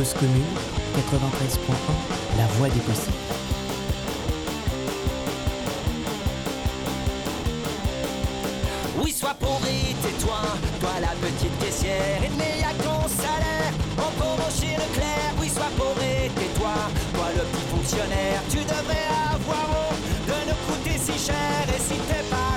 Cause commune, 93.1, la voix des possibles. Oui, sois et tais-toi, toi la petite caissière, il n'y a ton salaire. Pauvre chez Leclerc, oui, sois et tais-toi, toi le petit fonctionnaire, tu devrais avoir honte de nous coûter si cher. Et si t'es pas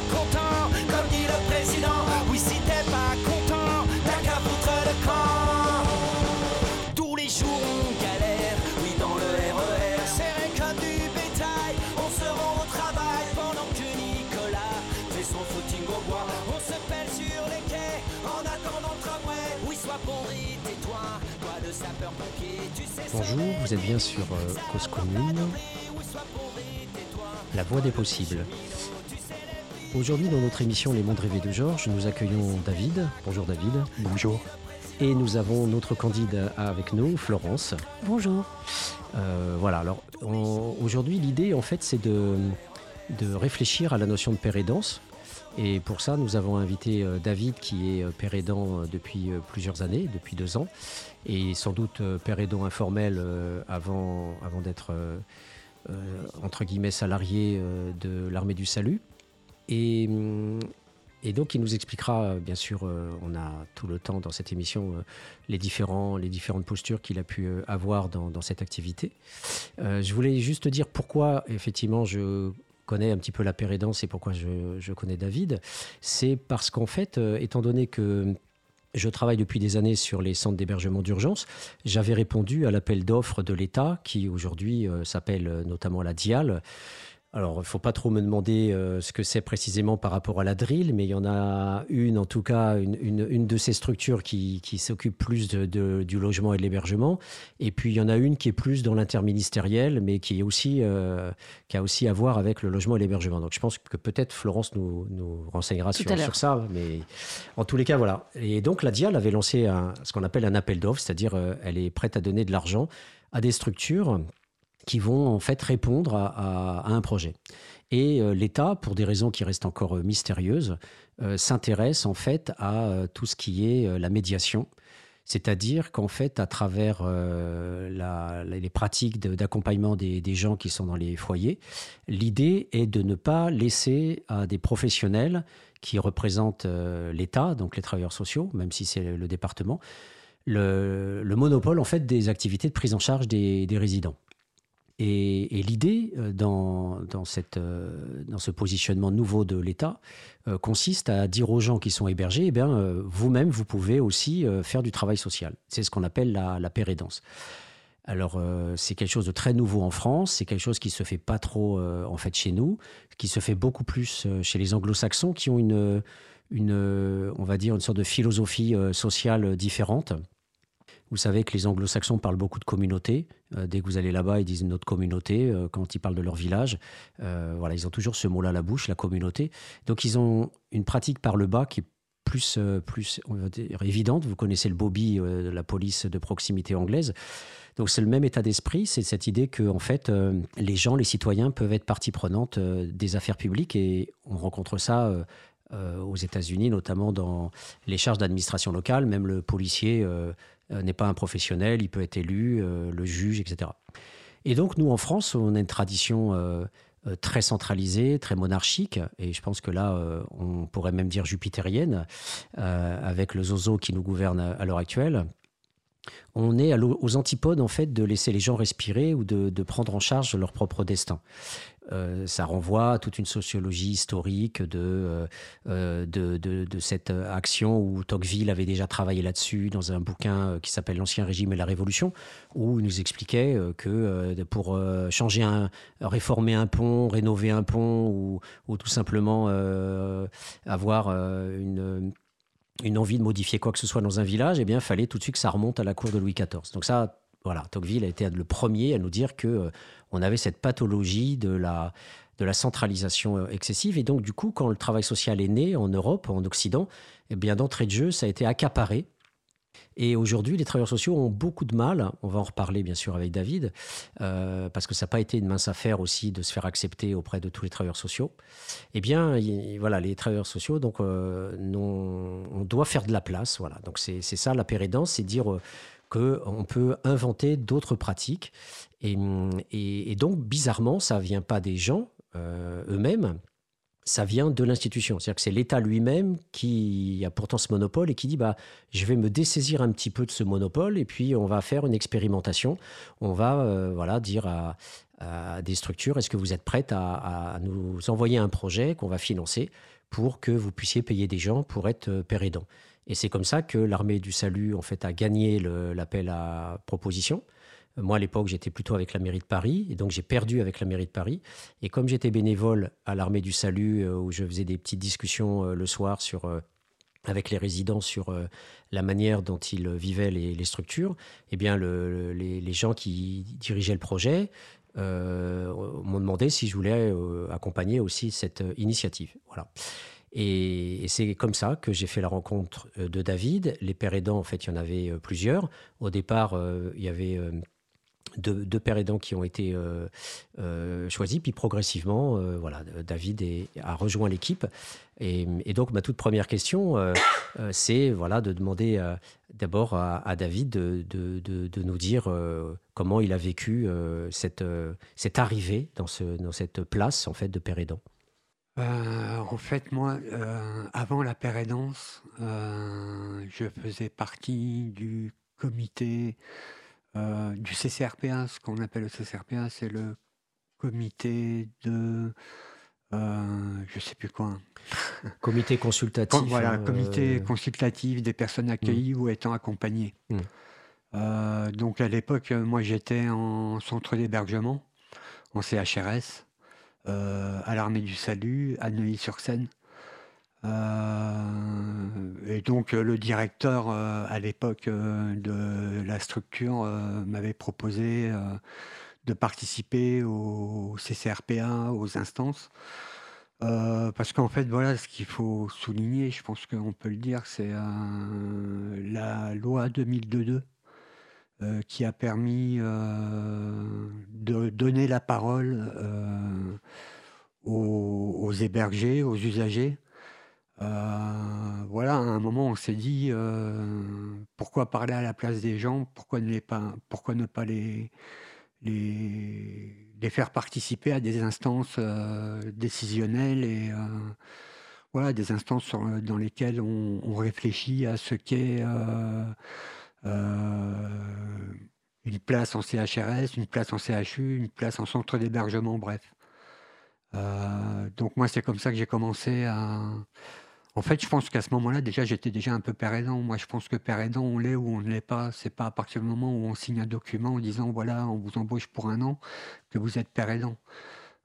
Bonjour, vous êtes bien sur euh, Cause Commune, la voix des possibles. Aujourd'hui, dans notre émission Les Mondes Rêvés de Georges, nous accueillons David. Bonjour David. Bonjour. Et nous avons notre candide avec nous, Florence. Bonjour. Euh, voilà, alors aujourd'hui, l'idée en fait, c'est de, de réfléchir à la notion de père aidance. Et pour ça, nous avons invité euh, David, qui est euh, père aidant depuis plusieurs années, depuis deux ans, et sans doute euh, aidant informel euh, avant, avant d'être, euh, entre guillemets, salarié de l'armée du salut. Et, donc, il nous expliquera, bien sûr, on a tout le temps dans cette émission, les, différents, les différentes postures qu'il a pu avoir dans, cette activité. Je voulais juste dire pourquoi, effectivement, je connais un petit peu la pérédance et pourquoi je, connais David. C'est parce qu'en fait, étant donné que je travaille depuis des années sur les centres d'hébergement d'urgence. J'avais répondu à l'appel d'offres de l'État, qui aujourd'hui euh, s'appelle euh, notamment la DIAL. Alors, il ne faut pas trop me demander euh, ce que c'est précisément par rapport à la drill, mais il y en a une, en tout cas, une, une- une de ces structures qui, qui s'occupe plus de- de- du logement et de l'hébergement. Et puis, il y en a une qui est plus dans l'interministériel, mais qui, est aussi, euh, qui a aussi à voir avec le logement et l'hébergement. Donc, je pense que peut-être Florence nous, nous renseignera sur, sur ça. Mais en tous les cas, voilà. Et donc, la DIAL avait lancé un- ce qu'on appelle un appel d'offres, c'est-à-dire euh, elle est prête à donner de l'argent à des structures qui vont en fait répondre à, un projet. Et euh, l'État, pour des raisons qui restent encore euh, mystérieuses, euh, s'intéresse en fait à tout ce qui est la médiation. C'est-à-dire qu'en fait, à travers les pratiques d'accompagnement des, gens qui sont dans les foyers, l'idée est de ne pas laisser à des professionnels qui représentent l'État, donc les travailleurs sociaux, même si c'est le département, le, le monopole en fait des activités de prise en charge des, des résidents. Et, l'idée euh, dans, dans, cette, euh, dans ce positionnement nouveau de l'État euh, consiste à dire aux gens qui sont hébergés, eh vous-même, vous pouvez aussi faire du travail social. C'est ce qu'on appelle la, la pérédance. Alors, c'est quelque chose de très nouveau en France, c'est quelque chose qui se fait pas trop en fait chez nous, qui se fait beaucoup plus chez les anglo-saxons qui ont une, une, on va dire, une sorte de philosophie sociale différente. Vous savez que les anglo-saxons parlent beaucoup de communauté. Euh, dès que vous allez là-bas, ils disent notre communauté. Euh, quand ils parlent de leur village, euh, voilà, ils ont toujours ce mot-là à la bouche, la communauté. Donc, ils ont une pratique par le bas qui est plus, plus évidente. Vous connaissez le Bobby de la police de proximité anglaise. Donc, c'est le même état d'esprit. C'est cette idée que, en fait, les gens, les citoyens peuvent être partie prenante des affaires publiques et on rencontre ça. aux États-Unis, notamment dans les charges d'administration locale, même le policier n'est pas un professionnel, il peut être élu, euh, le juge, etc. Et donc, nous, en France, on a une tradition euh, euh, très centralisée, très monarchique, et je pense que là, euh, on pourrait même dire jupitérienne, euh, avec le zozo qui nous gouverne à, l'heure actuelle. On est aux antipodes, en fait, de laisser les gens respirer ou de, de prendre en charge leur propre destin. Euh, ça renvoie à toute une sociologie historique de, euh, euh, de, cette action où Tocqueville avait déjà travaillé là-dessus dans un bouquin qui s'appelle L'Ancien Régime et la Révolution, où il nous expliquait que pour changer un, réformer un pont, rénover un pont ou, ou tout simplement avoir une une envie de modifier quoi que ce soit dans un village, eh bien, il fallait tout de suite que ça remonte à la cour de Louis XIV. Donc ça, voilà, Tocqueville a été le premier à nous dire que euh, on avait cette pathologie de la, centralisation euh, excessive. Et donc, du coup, quand le travail social est né en Europe, en Occident, eh bien, d'entrée de jeu, ça a été accaparé. Et aujourd'hui, les travailleurs sociaux ont beaucoup de mal, on va en reparler bien sûr avec David, euh, parce que ça n'a pas été une mince affaire aussi de se faire accepter auprès de tous les travailleurs sociaux. Eh bien, y- voilà, les travailleurs sociaux, donc, on doit faire de la place. Voilà. Donc, c'est ça la pérédance, c'est dire, qu'on peut inventer d'autres pratiques. Et, et, donc, bizarrement, ça vient pas des gens eux-mêmes, ça vient de l'institution. C'est-à-dire que c'est l'État lui-même qui a pourtant ce monopole et qui dit bah, je vais me dessaisir un petit peu de ce monopole et puis on va faire une expérimentation. On va euh, voilà, dire à, des structures est-ce que vous êtes prêtes à, nous envoyer un projet qu'on va financer pour que vous puissiez payer des gens pour être euh, père. Et c'est comme ça que l'armée du salut en fait a gagné l'appel à proposition. Moi, à l'époque, j'étais plutôt avec la mairie de Paris, et donc j'ai perdu avec la mairie de Paris. Et comme j'étais bénévole à l'armée du salut, euh, où je faisais des petites discussions euh, le soir euh, avec les résidents sur la manière dont ils vivaient les, structures, eh bien, les, gens qui dirigeaient le projet m'ont demandé si je voulais accompagner aussi cette initiative. Voilà. Et, c'est comme ça que j'ai fait la rencontre de David. Les pères aidants, en fait, il y en avait plusieurs. Au départ, il y avait deux, pères aidants qui ont été euh, euh, choisis. Puis progressivement, euh, voilà, David a rejoint l'équipe. Et, donc, ma toute première question, c'est voilà, de demander d'abord à, David de, nous dire comment il a vécu cette, arrivée dans, dans cette place en fait, de père aidant. En fait, moi, avant la père aidance, je faisais partie du comité euh, du CCRPA. Ce qu'on appelle le CCRPA, c'est le comité de. Euh, je sais plus quoi. Comité consultatif. voilà, euh, comité consultatif des personnes accueillies mm. ou étant accompagnées. Mm. Euh, donc à l'époque, moi j'étais en centre d'hébergement, en CHRS, à l'armée du salut, à Neuilly-sur-Seine. Euh, et donc euh, le directeur euh, à l'époque de la structure m'avait proposé de participer au CCRPA, aux instances. parce qu'en fait, voilà, ce qu'il faut souligner, je pense qu'on peut le dire, c'est la loi 2002 qui a permis de donner la parole aux, hébergés, aux usagers, euh, voilà, à un moment, on s'est dit euh, pourquoi parler à la place des gens, pourquoi ne, pas, pourquoi ne pas les, les, les faire participer à des instances euh, décisionnelles et voilà, des instances dans lesquelles on, réfléchit à ce qu'est une place en CHRS, une place en CHU, une place en centre d'hébergement, bref. donc moi, c'est comme ça que j'ai commencé à en fait, je pense qu'à ce moment-là, déjà, j'étais déjà un peu père aidant. Moi, je pense que père aidant, on l'est ou on ne l'est pas. C'est pas à partir du moment où on signe un document en disant, voilà, on vous embauche pour un an, que vous êtes père aidant.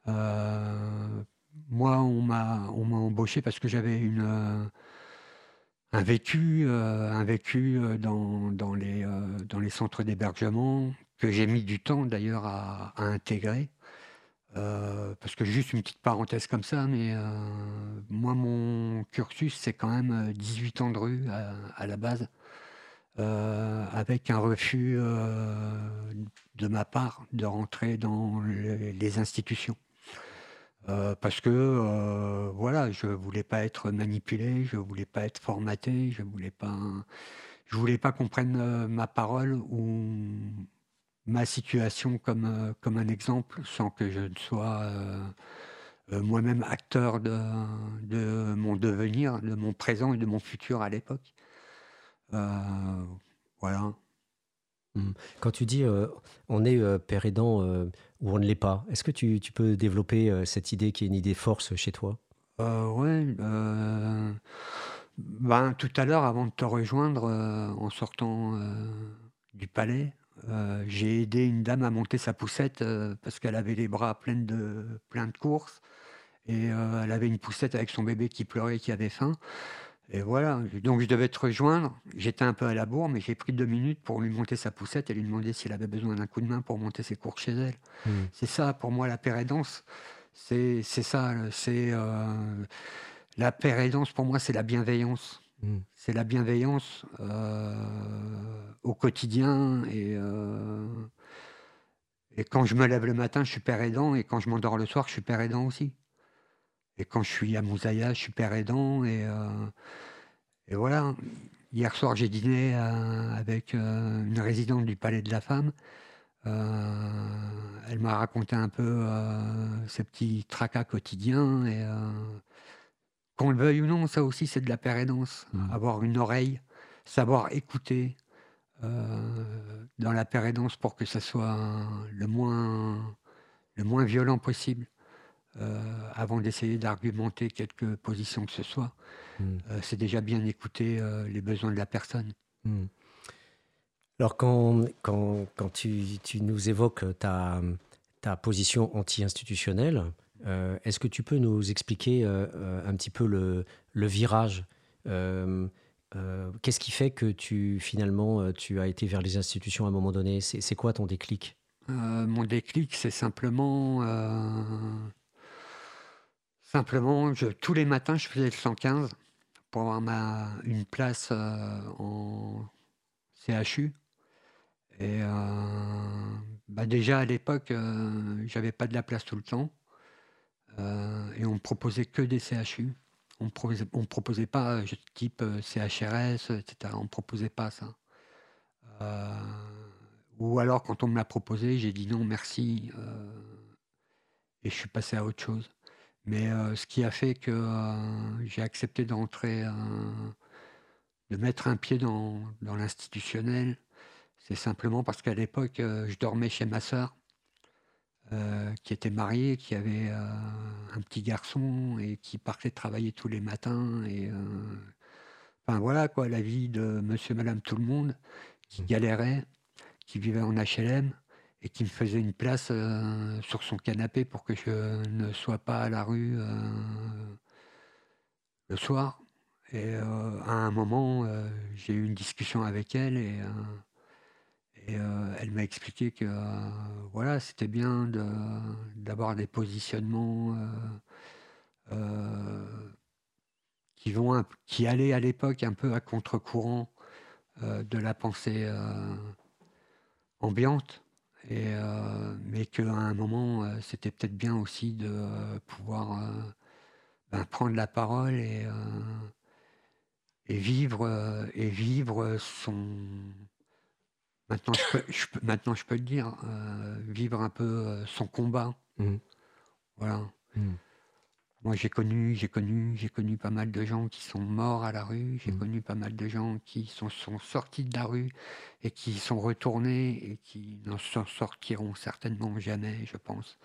Euh, moi, on m'a, embauché parce que j'avais une, euh, un vécu, euh, un vécu dans, dans, les, dans les centres d'hébergement que j'ai mis du temps d'ailleurs à intégrer. Euh, parce que juste une petite parenthèse comme ça, mais euh, moi, mon cursus, c'est quand même 18 euh, ans de rue à, la base, avec un refus de ma part de rentrer dans les, institutions. Parce que voilà, je voulais pas être manipulé, je voulais pas être formaté, je voulais pas, je voulais pas qu'on prenne ma parole ou ma situation comme, euh, comme un exemple sans que je ne sois euh, euh, moi-même acteur de, de, mon devenir, de mon présent et de mon futur à l'époque. voilà. Mmh. Quand tu dis on est père aidant ou on ne l'est pas, est-ce que tu, peux développer cette idée qui est une idée force chez toi? Oui. Ben, tout à l'heure, avant de te rejoindre, en sortant du palais, euh, j'ai aidé une dame à monter sa poussette euh, parce qu'elle avait les bras pleins de, plein de courses et euh, elle avait une poussette avec son bébé qui pleurait qui avait faim. Et voilà, donc je devais te rejoindre. J'étais un peu à la bourre, mais j'ai pris deux minutes pour lui monter sa poussette et lui demander s'il avait besoin d'un coup de main pour monter ses courses chez elle. Mmh. C'est ça, pour moi, la pérédance. C'est ça, c'est la pérédance, pour moi, c'est la bienveillance. Mmh. C'est la bienveillance euh, au quotidien et, euh, et quand je me lève le matin, je suis père aidant et quand je m'endors le soir, je suis père aidant aussi. Et quand je suis à Moussaïa, je suis père aidant et, euh, et voilà. hier soir, j'ai dîné avec une résidente du Palais de la Femme. elle m'a raconté un peu ses petits tracas quotidiens. Et qu'on le veuille ou non, ça aussi, c'est de la pérédance. Mmh. Avoir une oreille, savoir écouter dans la pérédance pour que ça soit le moins, le moins violent possible. Euh, avant d'essayer d'argumenter quelque position que ce soit. Hmm. Euh, c'est déjà bien écouter euh, les besoins de la personne. Hmm. Alors quand, quand, quand tu, tu, nous évoques ta, ta position anti-institutionnelle, est-ce que tu peux nous expliquer un petit peu le, le virage Qu'est-ce qui fait que tu finalement tu as été vers les institutions à un moment donné? C'est quoi ton déclic? Mon déclic, c'est simplement Simplement, tous les matins, je faisais le 115 pour avoir ma, une place euh, en CHU. Et euh, bah déjà à l'époque, euh, j'avais pas de la place tout le temps. et on me proposait que des CHU. On ne proposait, proposait pas type CHRS, etc. On ne proposait pas ça. ou alors quand on me l'a proposé, j'ai dit non, merci. et je suis passé à autre chose. Mais ce qui a fait que j'ai accepté d'entrer, de mettre un pied dans, l'institutionnel, c'est simplement parce qu'à l'époque, je dormais chez ma sœur, qui était mariée, qui avait un petit garçon et qui partait travailler tous les matins. Et, enfin voilà quoi, la vie de monsieur, madame, tout le monde, qui mmh. galérait, qui vivait en HLM et qui me faisait une place euh, sur son canapé pour que je ne sois pas à la rue euh, le soir. Et euh, à un moment, j'ai eu une discussion avec elle et, elle m'a expliqué que voilà, c'était bien d'avoir des positionnements qui, vont, qui allaient à l'époque un peu à contre-courant de la pensée ambiante. Et, euh, mais qu'à un moment, euh, c'était peut-être bien aussi de euh, pouvoir ben, prendre la parole et, et vivre et vivre son. Maintenant, je peux, maintenant, je peux le dire, vivre un peu son combat. Mmh. Voilà. Mmh. Moi, j'ai connu, j'ai connu, j'ai connu pas mal de gens qui sont morts à la rue. J'ai mmh. connu pas mal de gens qui sont, sont, sortis de la rue et qui sont retournés et qui n'en sortiront certainement jamais, je pense.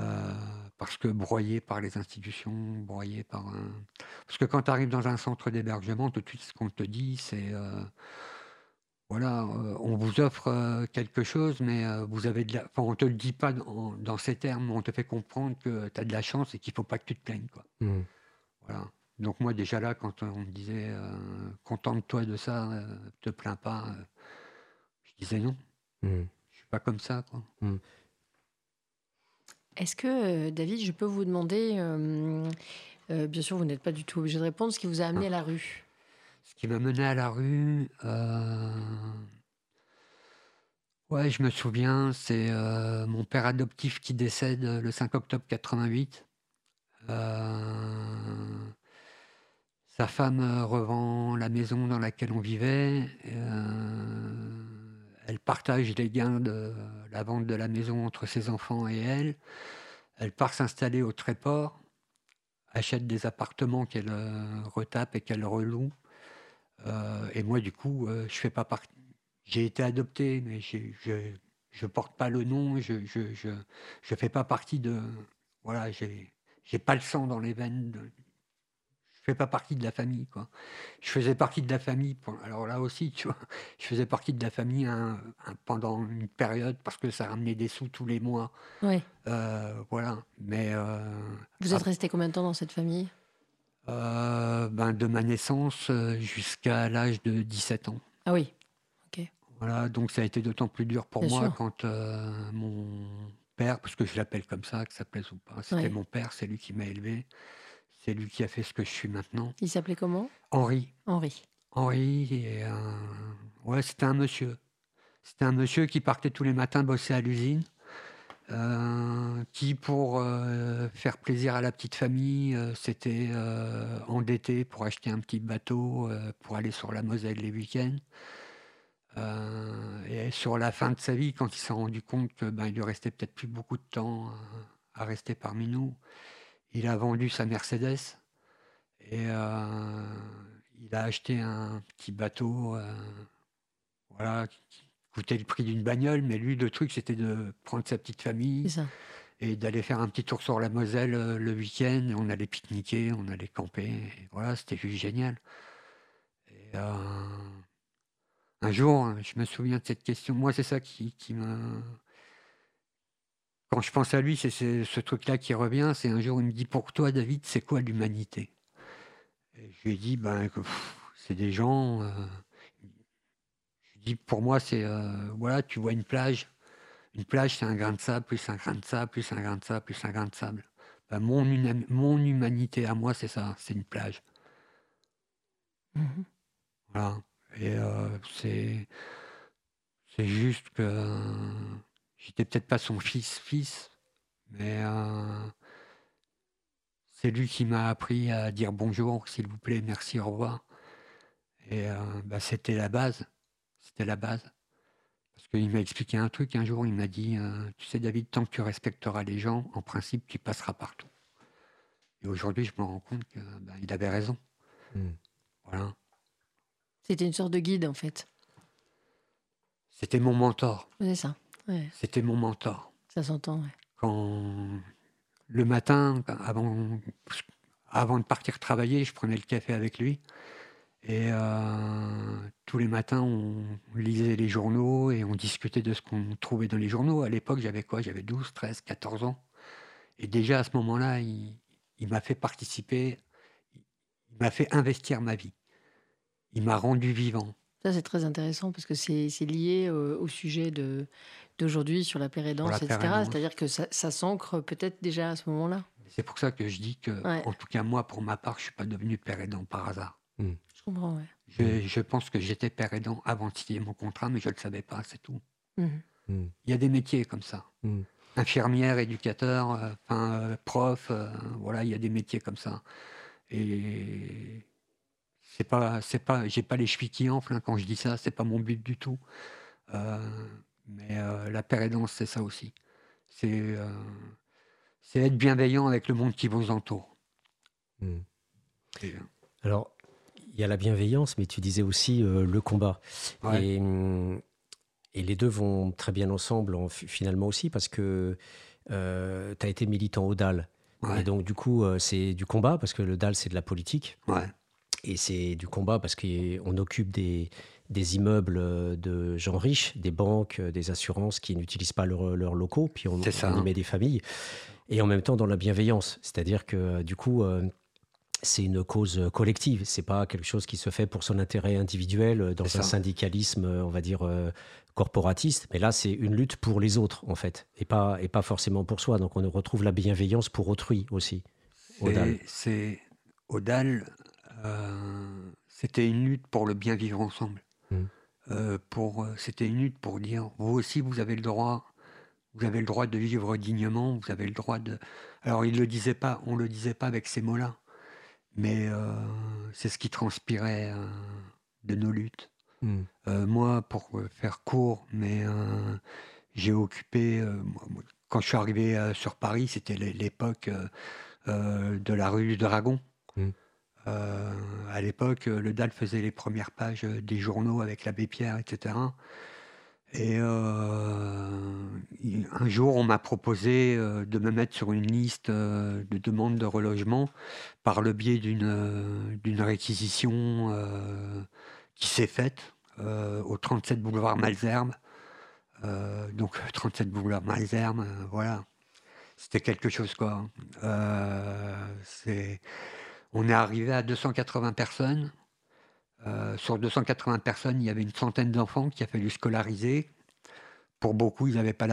Euh, parce que broyés par les institutions, broyés par un... Parce que quand tu arrives dans un centre d'hébergement, tout de suite, ce qu'on te dit, c'est... Euh, voilà, euh, on vous offre euh, quelque chose, mais euh, vous avez de la... enfin, on te le dit pas dans, ces termes, on te fait comprendre que tu as de la chance et qu'il faut pas que tu te plaignes. Quoi. Mmh. Voilà. Donc moi déjà là, quand on me disait contente-toi de ça, te plains pas, je disais non. Mmh. Je suis pas comme ça. Mmh. Est-ce que, David, je peux vous demander, bien sûr, vous n'êtes pas du tout obligé de répondre, ce qui vous a amené à la rue? Ce qui m'a mené à la rue, euh, ouais, je me souviens, c'est euh, mon père adoptif qui décède le 5 octobre 88. Euh, sa femme revend la maison dans laquelle on vivait. elle partage les gains de la vente de la maison entre ses enfants et elle. Elle part s'installer au Tréport, achète des appartements qu'elle retape et qu'elle reloue. Euh, et moi, du coup, euh, je fais pas partie. J'ai été adopté, mais je je porte pas le nom, je je, je, je fais pas partie de. Voilà, j'ai j'ai pas le sang dans les veines. De, je fais pas partie de la famille, quoi. Je faisais partie de la famille. alors là aussi, tu vois, je faisais partie de la famille pendant une période parce que ça ramenait des sous tous les mois. Oui. Euh, voilà. Mais. Vous êtes resté combien de temps dans cette famille? Euh, ben, de ma naissance euh, jusqu'à l'âge de 17 ans. Ah oui, ok. Voilà, donc ça a été d'autant plus dur pour moi quand euh, mon père, parce que je l'appelle comme ça, que ça plaise ou pas, c'était mon père, c'est lui qui m'a élevé, c'est lui qui a fait ce que je suis maintenant. Il s'appelait comment? Henri. Henri. Henri, et, ouais, c'était un monsieur. C'était un monsieur qui partait tous les matins bosser à l'usine. Euh, qui, pour euh, faire plaisir à la petite famille, euh, s'était endetté pour acheter un petit bateau pour aller sur la Moselle les week-ends. Et sur la fin de sa vie, quand il s'est rendu compte que ben, lui restait peut-être plus beaucoup de temps à rester parmi nous, il a vendu sa Mercedes et il a acheté un petit bateau, voilà, coûtait le prix d'une bagnole, mais lui, le truc, c'était de prendre sa petite famille ça. et d'aller faire un petit tour sur la Moselle euh, le week-end. On allait pique-niquer, on allait camper. Voilà, c'était juste génial. Et, euh, un jour, hein, je me souviens de cette question. Moi, c'est ça qui, qui me. Quand je pense à lui, c'est ce truc-là qui revient. C'est un jour, il me dit Pour toi, David, c'est quoi l'humanité? Je lui ai dit ben, C'est des gens. euh, Pour moi, c'est. euh, voilà, tu vois une plage. Une plage, c'est un grain de sable, plus un grain de sable, plus un grain de sable, plus un grain de sable. Ben, mon, mon humanité à moi, c'est ça, c'est une plage. Mhm. Voilà. Et euh, c'est c'est juste que euh, j'étais peut-être pas son fils, fils, mais c'est lui qui m'a appris à dire bonjour, s'il vous plaît, merci, au revoir. Et bah, c'était la base. C'était la base. Parce qu'il m'a expliqué un truc un jour, il m'a dit euh, Tu sais, David, tant que tu respecteras les gens, en principe, tu passeras partout. Et aujourd'hui, je me rends compte qu'il avait raison. Mm. Voilà. C'était une sorte de guide, en fait. C'était mon mentor. C'est ça. Ouais, C'était mon mentor. ça s'entend. ouais. Quand le matin, avant, avant de partir travailler, je prenais le café avec lui. Et euh, tous les matins, on lisait les journaux et on discutait de ce qu'on trouvait dans les journaux. À l'époque, j'avais quoi? J'avais 12, 13, 14 ans. Et déjà à ce moment-là, il, il m'a fait participer, il m'a fait investir ma vie. Il m'a rendu vivant. Ça, c'est très intéressant parce que c'est c'est lié euh, au sujet de- d'aujourd'hui sur la pérédance, etc. pérédance. C'est-à-dire que ça, ça s'ancre peut-être déjà à ce moment-là. C'est pour ça que je dis que, Ouais. en tout cas, moi, pour ma part, je ne suis pas devenu père aidant par hasard. Je comprends, ouais. Je, je pense que j'étais père aidant avant de signer mon contrat, mais je ne le savais pas, c'est tout. Mhm. Il y a des métiers comme ça. Mm. Infirmière, éducateur, euh, enfin, euh, prof, euh, voilà, il y a des métiers comme ça. Et c'est pas, c'est pas, j'ai pas les chevilles qui enflent hein, quand je dis ça, c'est pas mon but du tout. Euh, mais euh, la père aidance, c'est ça aussi. C'est, euh, c'est être bienveillant avec le monde qui vous entoure. Et, euh, Alors, il y a la bienveillance, mais tu disais aussi euh, le combat. Ouais. Et, hum, et les deux vont très bien ensemble, en- finalement aussi, parce que tu as été militant au DAL. ouais, Et donc, du coup, euh, c'est du combat, parce que le DAL, c'est de la politique. ouais, Et c'est du combat parce qu'on occupe des, des immeubles euh, de gens riches, des banques, euh, des assurances qui n'utilisent pas leurs locaux, puis on, ça, on y hein. met des familles. Et en même temps dans la bienveillance, c'est-à-dire que euh, du coup, euh, c'est une cause euh, collective, c'est pas quelque chose qui se fait pour son intérêt individuel euh, dans un syndicalisme, euh, on va dire, corporatiste, mais là c'est une lutte pour les autres en fait, et pas, et pas forcément pour soi. Donc on retrouve la bienveillance pour autrui aussi. Au DAL. C'est- euh, c'était une lutte pour le bien vivre ensemble. Mm. Euh, pour, c'était une lutte pour dire, vous aussi, vous avez le droit, vous avez le droit de vivre dignement, vous avez le droit de. Alors, il le disait pas, on le disait pas avec ces mots-là, mais euh, c'est ce qui transpirait euh, de nos luttes. Mm. Euh, moi, pour euh, faire court, mais j'ai occupé. quand je suis arrivé sur Paris, c'était l'é- l'époque de la rue du Dragon. Mm. Euh, à l'époque, le DAL faisait les premières pages des journaux avec l'abbé Pierre, etc. Et euh, un jour, on m'a proposé euh, de me mettre sur une liste euh, de demandes de relogement par le biais d'une réquisition qui s'est faite au 37 boulevard Malzerbe. Euh, donc 37 boulevard euh, voilà. C'était quelque chose quoi. C'est, on est arrivé à 280 personnes. Euh, sur 280 personnes, il y avait une centaine d'enfants qu'il a fallu scolariser. Pour beaucoup, ils n'avaient pas,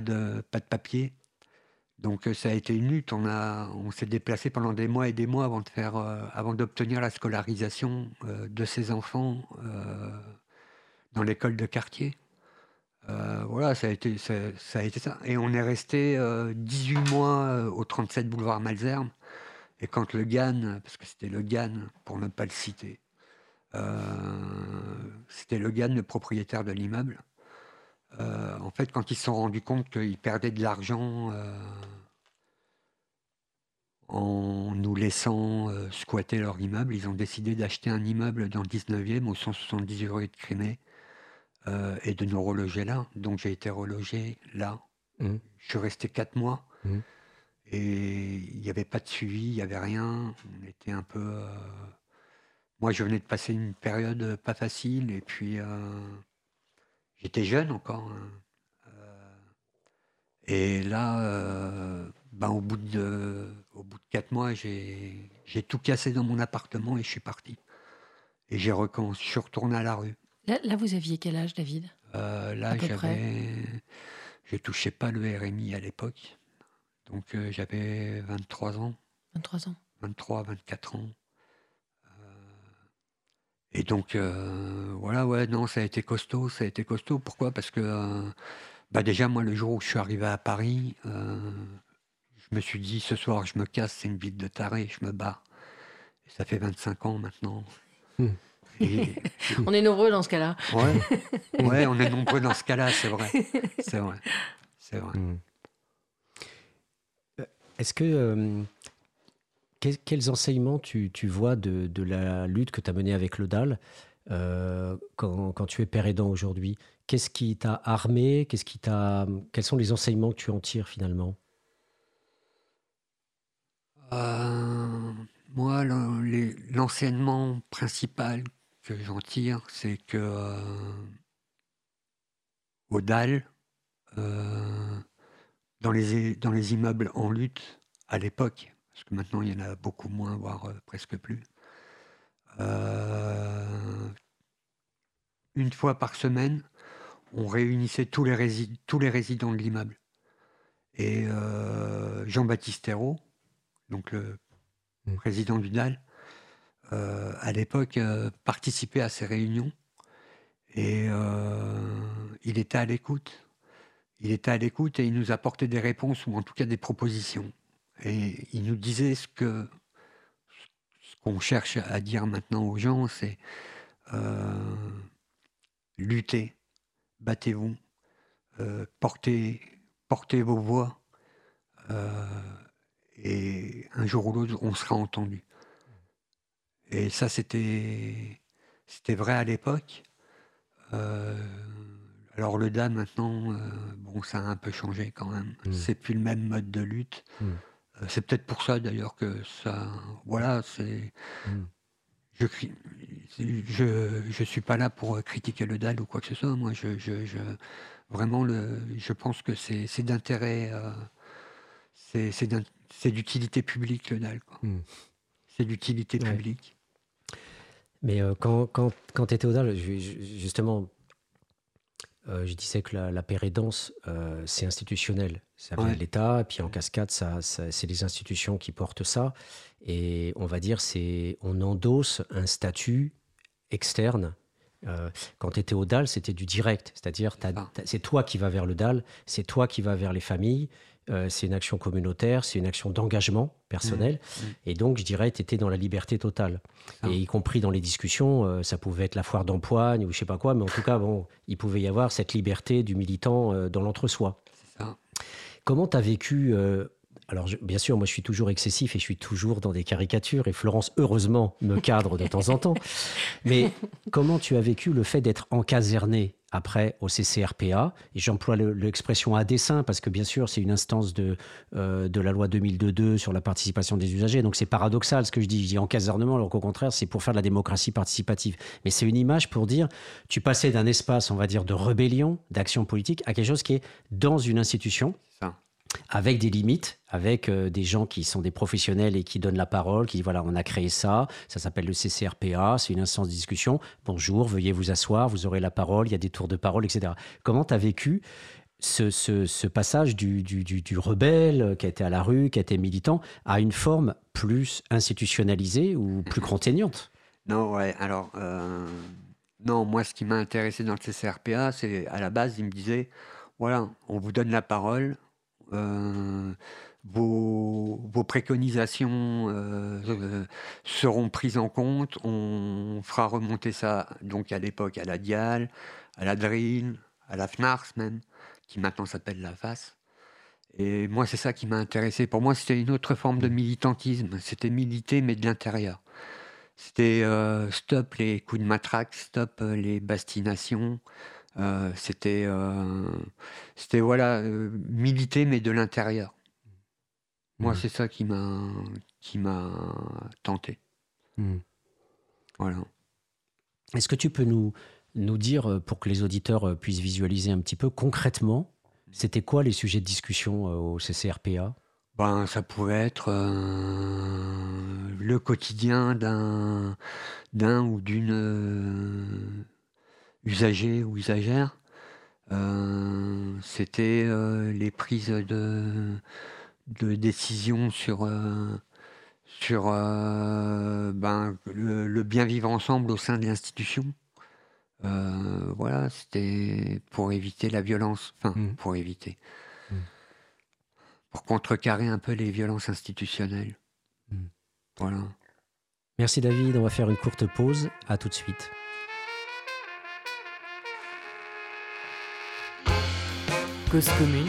de, papier. Donc euh, ça a été une lutte. On, s'est déplacé pendant des mois et des mois avant de faire, euh, avant d'obtenir la scolarisation de ces enfants dans l'école de quartier. Voilà, ça a, été, ça, ça a été ça. Et on est resté euh, 18 mois au 37 boulevard Malzerbe. Et quand le GAN, parce que c'était le GAN, pour ne pas le citer, c'était le GAN, le propriétaire de l'immeuble. Euh, en fait, quand ils se sont rendus compte qu'ils perdaient de l'argent euh, en nous laissant euh, squatter leur immeuble, ils ont décidé d'acheter un immeuble dans le 19e au 178 rue de Crimée euh, et de nous reloger là. Donc j'ai été relogé là. Mhm. Je suis resté quatre mois Mhm. et il n'y avait pas de suivi, il n'y avait rien. On était un peu. euh, Moi, je venais de passer une période pas facile et puis euh, j'étais jeune encore. hein. Euh, Et là, euh, ben, au, bout de, au bout de quatre mois, j'ai tout cassé dans mon appartement et je suis parti. Et j'ai recommencé, je suis retourné à la rue. Là, là, vous aviez quel âge, David? Euh, là, j'avais. Je touchais pas le RMI à l'époque. Donc, euh, j'avais 23 ans, 23 ans. 23, 24 ans. Et donc, euh, voilà, ouais, non, ça a été costaud, ça a été costaud. Pourquoi? Parce que, euh, bah déjà, moi, le jour où je suis arrivé à Paris, euh, je me suis dit, ce soir, je me casse, c'est une ville de taré, je me bats. Et ça fait 25 ans maintenant. Hmm. Et, On est nombreux dans ce cas-là. Ouais, ouais, on est nombreux dans ce cas-là, c'est vrai. C'est vrai. C'est vrai. Mm. Euh, Est-ce que. euh, que- quels enseignements tu, vois de, la lutte que tu as menée avec le DAL euh, quand, tu es père aidant aujourd'hui? Qu'est-ce qui t'a armé? Qu'est-ce qui Quels sont les enseignements que tu en tires finalement? Euh, moi, l'enseignement principal que j'en tire, c'est que euh, euh, dans les immeubles en lutte, à l'époque, parce que maintenant il y en a beaucoup moins, voire euh, presque plus, euh, une fois par semaine, on réunissait tous les, rési- tous les résidents de l'immeuble. Et euh, Jean-Baptiste Hérault, donc le Mm. président du DAL, à l'époque participait à ces réunions et il était à l'écoute. Il était à l'écoute et il nous apportait des réponses ou en tout cas des propositions. Et il nous disait ce que ce qu'on cherche à dire maintenant aux gens, c'est euh, lutter, battez-vous, euh, portez, portez vos voix. euh, et un jour ou l'autre, on sera entendu. Et ça, c'était c'était vrai à l'époque. Euh, alors le DA maintenant, bon, ça a un peu changé quand même. Mm. C'est plus le même mode de lutte. Mm. C'est peut-être pour ça d'ailleurs que ça, voilà, c'est. Mm. Je, je je suis pas là pour euh, critiquer le DAL ou quoi que ce soit. Moi, je, je, je- vraiment le, je pense que c'est c'est d'intérêt. euh, c'est c'est d'in- c'est d'utilité publique le DAL. quoi. Mm. C'est d'utilité Ouais. publique. Mais euh, quand, quand, quand tu étais au DAL, ju- ju- justement, euh, je disais que la, la pérédance, euh, c'est institutionnel. Ça vient Ouais. de l'État, et puis en cascade, ça, ça- c'est les institutions qui portent ça. Et on va dire, c'est on endosse un statut externe. Euh, quand tu étais au DAL, c'était du direct. C'est-à-dire, c'est toi qui vas vers le DAL, c'est toi qui vas vers les familles. euh, c'est une action communautaire, c'est une action d'engagement personnel. Mmh. Et donc, je dirais, tu étais dans la liberté totale. ça. Et y compris dans les discussions, euh, ça pouvait être la foire d'empoigne ou je sais pas quoi, mais en tout cas, bon, il pouvait y avoir cette liberté du militant dans l'entre-soi. Comment tu as vécu Alors, je- bien sûr, moi, je suis toujours excessif et je suis toujours dans des caricatures. Et Florence, heureusement, me cadre de temps en temps. Mais comment tu as vécu le fait d'être encaserné après au CCRPA Et j'emploie le- l'expression à dessein parce que, bien sûr, c'est une instance de, euh, de la loi 2002 sur la participation des usagers. Donc, c'est paradoxal ce que je dis. Je dis encasernement, alors qu'au contraire, c'est pour faire de la démocratie participative. Mais c'est une image pour dire tu passais d'un espace, on va dire, de rébellion, d'action politique, à quelque chose qui est dans une institution. Avec des limites, avec euh, des gens qui sont des professionnels et qui donnent la parole, qui disent voilà, on a créé ça, ça s'appelle le CCRPA, c'est une instance de discussion. Bonjour, veuillez vous asseoir, vous aurez la parole, il y a des tours de parole, etc. Comment tu as vécu ce, ce- passage du, rebelle qui a été à la rue, qui a été militant, à une forme plus institutionnalisée ou plus contraignante? Non, ouais, alors, euh, Non, moi, ce qui m'a intéressé dans le CCRPA, c'est à la base, il me disait voilà, on vous donne la parole, euh, vos, vos préconisations euh, euh, seront prises en compte, on fera remonter ça donc à l'époque à la Dial, à la Drill, à la FNARS même, qui maintenant s'appelle la FAS. Et moi, c'est ça qui m'a intéressé. Pour moi, c'était une autre forme de militantisme. C'était militer, mais de l'intérieur. C'était euh, stop les coups de matraque, stop les bastinations. Euh, c'était, euh, c'était voilà, euh, militer, mais de l'intérieur. Moi, Mhm. c'est ça qui m'a, qui m'a tenté. Hmm. Voilà. Est-ce que tu peux nous, nous dire, pour que les auditeurs puissent visualiser un petit peu concrètement, c'était quoi les sujets de discussion au CCRPA Ben, ça pouvait être euh, le quotidien d'un, d'un ou d'une euh, usager ou usagère. Euh, c'était euh, les prises de, de décision sur, euh, sur euh, ben, le, le bien vivre ensemble au sein de l'institution. Euh, voilà, c'était pour éviter la violence. Enfin, Mhm. pour éviter. Mhm. Pour contrecarrer un peu les violences institutionnelles. Mhm. Voilà. Merci David, on va faire une courte pause. À tout de suite. Cause commune,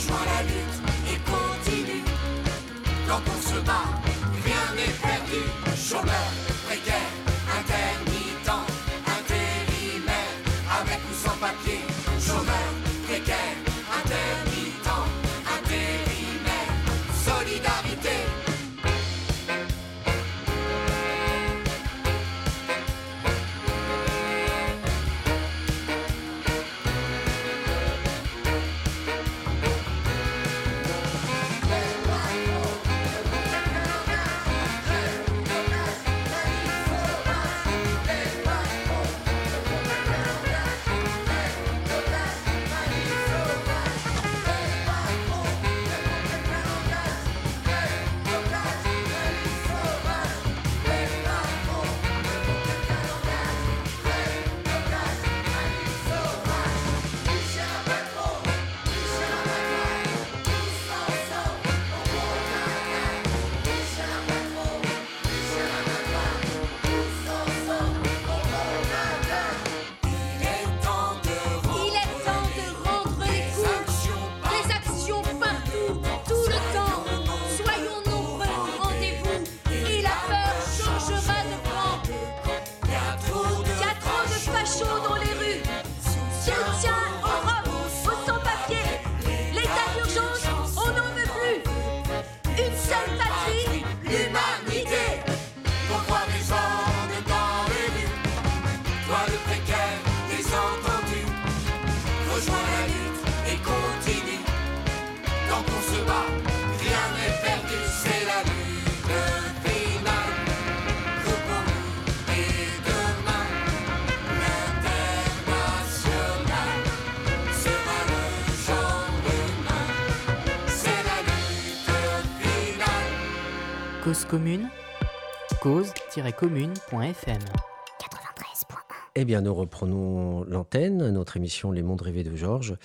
Rejoins la lutte commune, cause-commune.fm. Eh bien, nous reprenons l'antenne, notre émission Les Mondes Rêvés de Georges.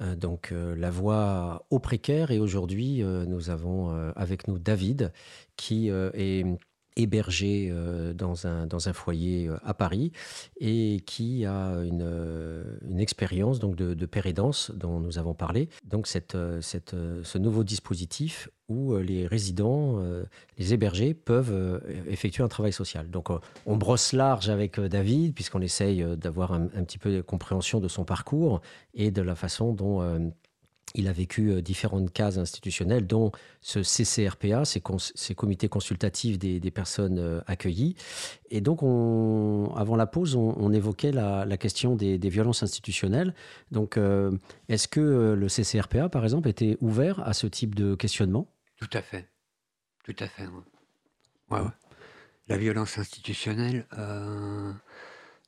Euh, donc, euh, la voix au précaire. Et aujourd'hui, euh, nous avons avec nous David, qui est hébergé euh, dans, un, dans un foyer euh, à Paris et qui a une, euh, une expérience donc de, de pérédance dont nous avons parlé. Donc, cette, cette, ce nouveau dispositif où les résidents, les hébergés peuvent effectuer un travail social. Donc, on brosse large avec David, puisqu'on essaye d'avoir un, un petit peu de compréhension de son parcours et de la façon dont il a vécu euh, différentes cases institutionnelles, dont ce CCRPA, ces, comités consultatifs des, des personnes euh, accueillies. Et donc, on- avant la pause, on, évoquait la, question des, des violences institutionnelles. Donc, euh, est-ce que le CCRPA, par exemple, était ouvert à ce type de questionnement? Tout à fait. Tout à fait. ouais. Ouais. La violence institutionnelle,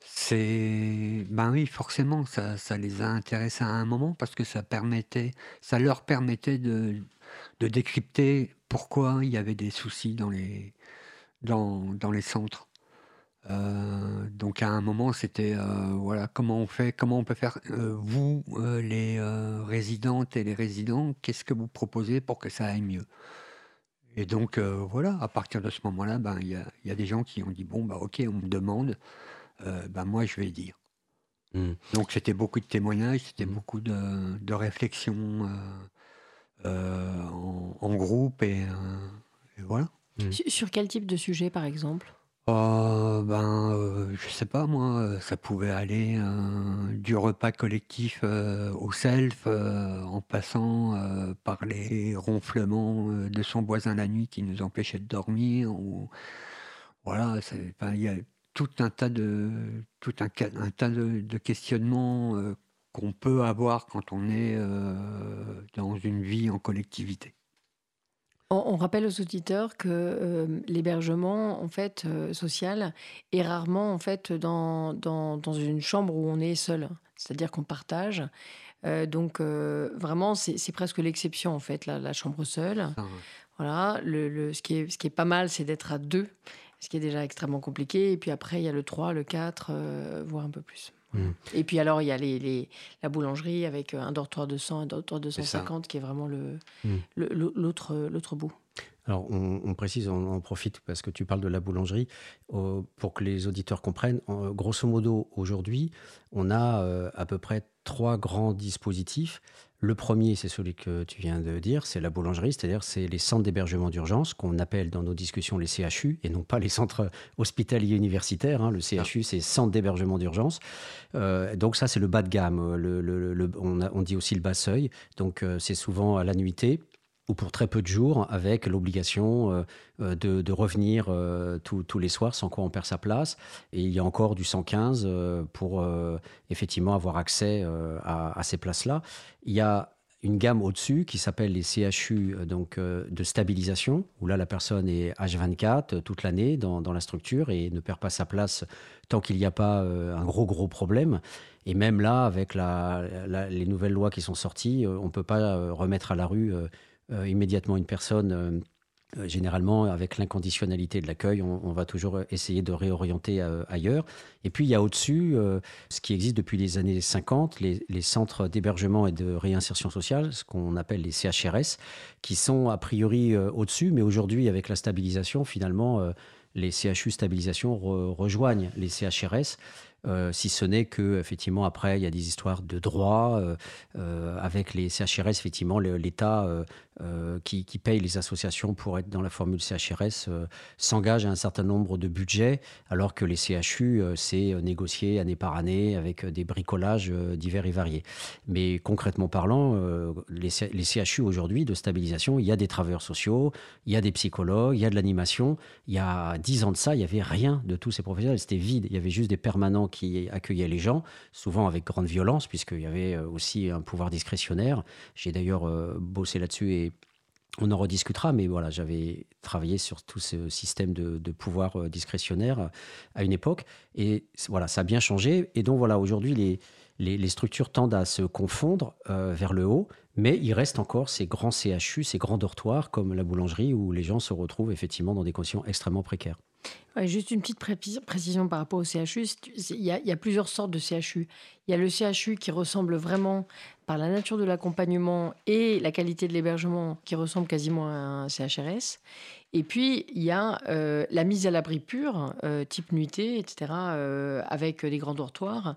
c'est. Ben oui, forcément, ça, ça les a intéressés à un moment parce que ça permettait, ça leur permettait de, de décrypter pourquoi il y avait des soucis dans les, dans, dans les centres. Euh, donc à un moment, c'était euh, voilà comment on fait, comment on peut faire. euh, vous, les résidentes et les résidents, qu'est-ce que vous proposez pour que ça aille mieux? Et donc voilà, à partir de ce moment-là, ben il y y a des gens qui ont dit bon bah ok, on me demande, euh, ben moi je vais dire. Hmm. Donc c'était beaucoup de témoignages, c'était Mhm. beaucoup de, de réflexions euh, euh, en, en groupe et, euh, et voilà. Sur- Sur quel type de sujet, par exemple? Euh, ben, euh, je sais pas moi, ça pouvait aller euh, du repas collectif euh, au self, euh, en passant euh, par les ronflements de son voisin la nuit qui nous empêchait de dormir. Ou, voilà, il y a tout un tas de, tout un, tas de, de questionnements euh, qu'on peut avoir quand on est euh, dans une vie en collectivité. On, on rappelle aux auditeurs que euh, l'hébergement en fait social est rarement en fait dans, dans, dans une chambre où on est seul, c'est-à-dire qu'on partage. Donc vraiment c'est presque l'exception en fait la, la chambre seule. Voilà, le, le- ce, qui est, ce qui est pas mal c'est d'être à deux, ce qui est déjà extrêmement compliqué. Et puis après il y a le 3, le 4, euh, voire un peu plus. Mm. Et puis alors il y a les, les- la boulangerie avec euh, un dortoir de 100, un dortoir de ça. 150 qui est vraiment le Mm. le- le- l'autre l'autre bout. Alors, on, on précise, on en profite parce que tu parles de la boulangerie, euh, pour que les auditeurs comprennent. En- grosso modo, aujourd'hui, on a euh, à peu près trois grands dispositifs. Le premier, c'est celui que tu viens de dire, c'est la boulangerie, c'est-à-dire c'est les centres d'hébergement d'urgence qu'on appelle dans nos discussions les CHU et non pas les centres hospitaliers universitaires. hein. Le CHU, c'est centre d'hébergement d'urgence. Euh, donc ça, c'est le bas de gamme. Le- le- le- on, a- on dit aussi le bas seuil. Donc euh, c'est souvent à la nuitée ou pour très peu de jours, avec l'obligation euh, euh, de, revenir euh, tous- les soirs, sans quoi on perd sa place. Et il y a encore du 115 euh, pour effectivement avoir accès à, ces places-là. Il y a une gamme au-dessus qui s'appelle les CHU donc, de stabilisation, où là la personne est H24 euh, toute l'année dans, la structure et ne perd pas sa place tant qu'il n'y a pas un gros gros problème. Et même là, avec les nouvelles lois qui sont sorties, on ne peut pas remettre à la rue immédiatement une personne. euh, euh, généralement, avec l'inconditionnalité de l'accueil, on, va toujours essayer de réorienter euh, ailleurs. Et puis, il y a au-dessus euh, ce qui existe depuis les années 50, les, centres d'hébergement et de réinsertion sociale, ce qu'on appelle les CHRS, qui sont a priori euh, au-dessus, mais aujourd'hui, avec la stabilisation, finalement, euh, les CHU stabilisation re- rejoignent les CHRS. Euh, si ce n'est que effectivement après il y a des histoires de droit euh, euh, avec les CHRS effectivement l'État qui, paye les associations pour être dans la formule CHRS s'engage à un certain nombre de budgets alors que les CHU c'est négocié année par année avec des bricolages divers et variés. Mais concrètement parlant les, les CHU aujourd'hui de stabilisation il y a des travailleurs sociaux il y a des psychologues il y a de l'animation. Il y a dix ans de ça il n'y avait rien de tous ces professionnels. C'était vide. Il y avait juste des permanents qui accueillaient les gens souvent avec grande violence puisqu'il y avait euh, aussi un pouvoir discrétionnaire j'ai d'ailleurs euh, bossé là-dessus et on en rediscutera, mais voilà, j'avais travaillé sur tout ce système de, pouvoir euh, discrétionnaire à une époque. Et voilà, ça a bien changé. Et donc voilà, aujourd'hui, les, les, structures tendent à se confondre vers le haut, mais il reste encore ces grands CHU, ces grands dortoirs comme la boulangerie où les gens se retrouvent effectivement dans des conditions extrêmement précaires. Juste une petite pré- précision par rapport au CHU. Il y, a, plusieurs sortes de CHU. Il y a le CHU qui ressemble vraiment, par la nature de l'accompagnement et la qualité de l'hébergement, qui ressemble quasiment à un CHRS. Et puis, il y a euh, la mise à l'abri pure, euh, type nuitée, etc., euh, avec des grands dortoirs,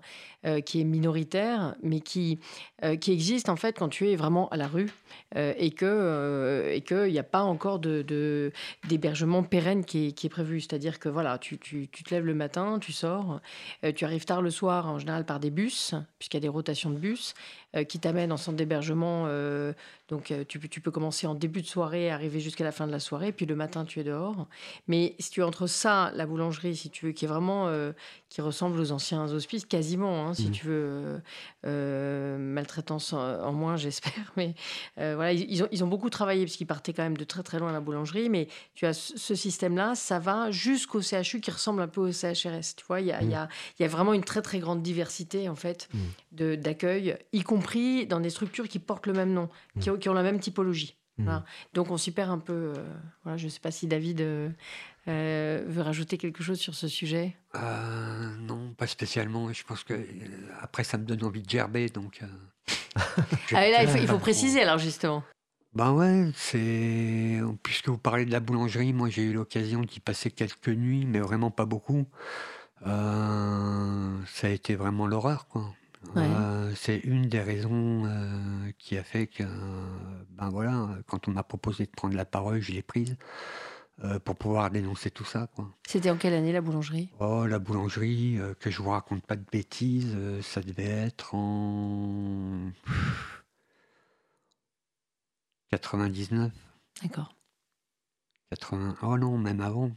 qui est minoritaire, mais qui, euh, qui existe en fait quand tu es vraiment à la rue euh, et que euh, et qu'il n'y a pas encore de, d'hébergement pérenne qui est, qui est prévu. C'est-à-dire que voilà, tu, tu- te lèves le matin, tu sors, euh, tu arrives tard le soir, en général par des bus, puisqu'il y a des rotations de bus qui t'amènent en centre d'hébergement. donc tu, peux- tu peux commencer en début de soirée, arriver jusqu'à la fin de la soirée, puis le matin tu es dehors. Mais si tu es entre ça, la boulangerie, si tu veux, qui est vraiment qui ressemble aux anciens hospices, quasiment, hein, si Mhm. tu veux, euh, euh, maltraitance en, en moins, j'espère. Mais euh, voilà, ils, ont, ils ont beaucoup travaillé parce qu'ils partaient quand même de très très loin à la boulangerie. Mais tu as ce, système-là, ça va jusqu'au CHU qui ressemble un peu au CHRS. Tu vois, il y a, il y a- il y a vraiment une très très grande diversité en fait de- d'accueil, y compris dans des structures qui portent le même nom, qui, ont, qui ont la même typologie. Voilà. Donc on s'y perd un peu. euh, voilà, je ne sais pas si David euh, euh, veut rajouter quelque chose sur ce sujet. Non, pas spécialement. Je pense que après, ça me donne envie de gerber. Donc, Ah, et là, il faut, il faut préciser alors justement. Ben ouais, c'est. Puisque vous parlez de la boulangerie, moi j'ai eu l'occasion d'y passer quelques nuits, mais vraiment pas beaucoup. Ça a été vraiment l'horreur, quoi. Ouais. Euh, c'est une des raisons euh, qui a fait que, ben voilà, quand on m'a proposé de prendre la parole, je l'ai prise euh, pour pouvoir dénoncer tout ça. C'était en quelle année la boulangerie? Oh, la boulangerie, euh, que je vous raconte pas de bêtises, ça devait être en 99. D'accord. 80, oh non, même avant,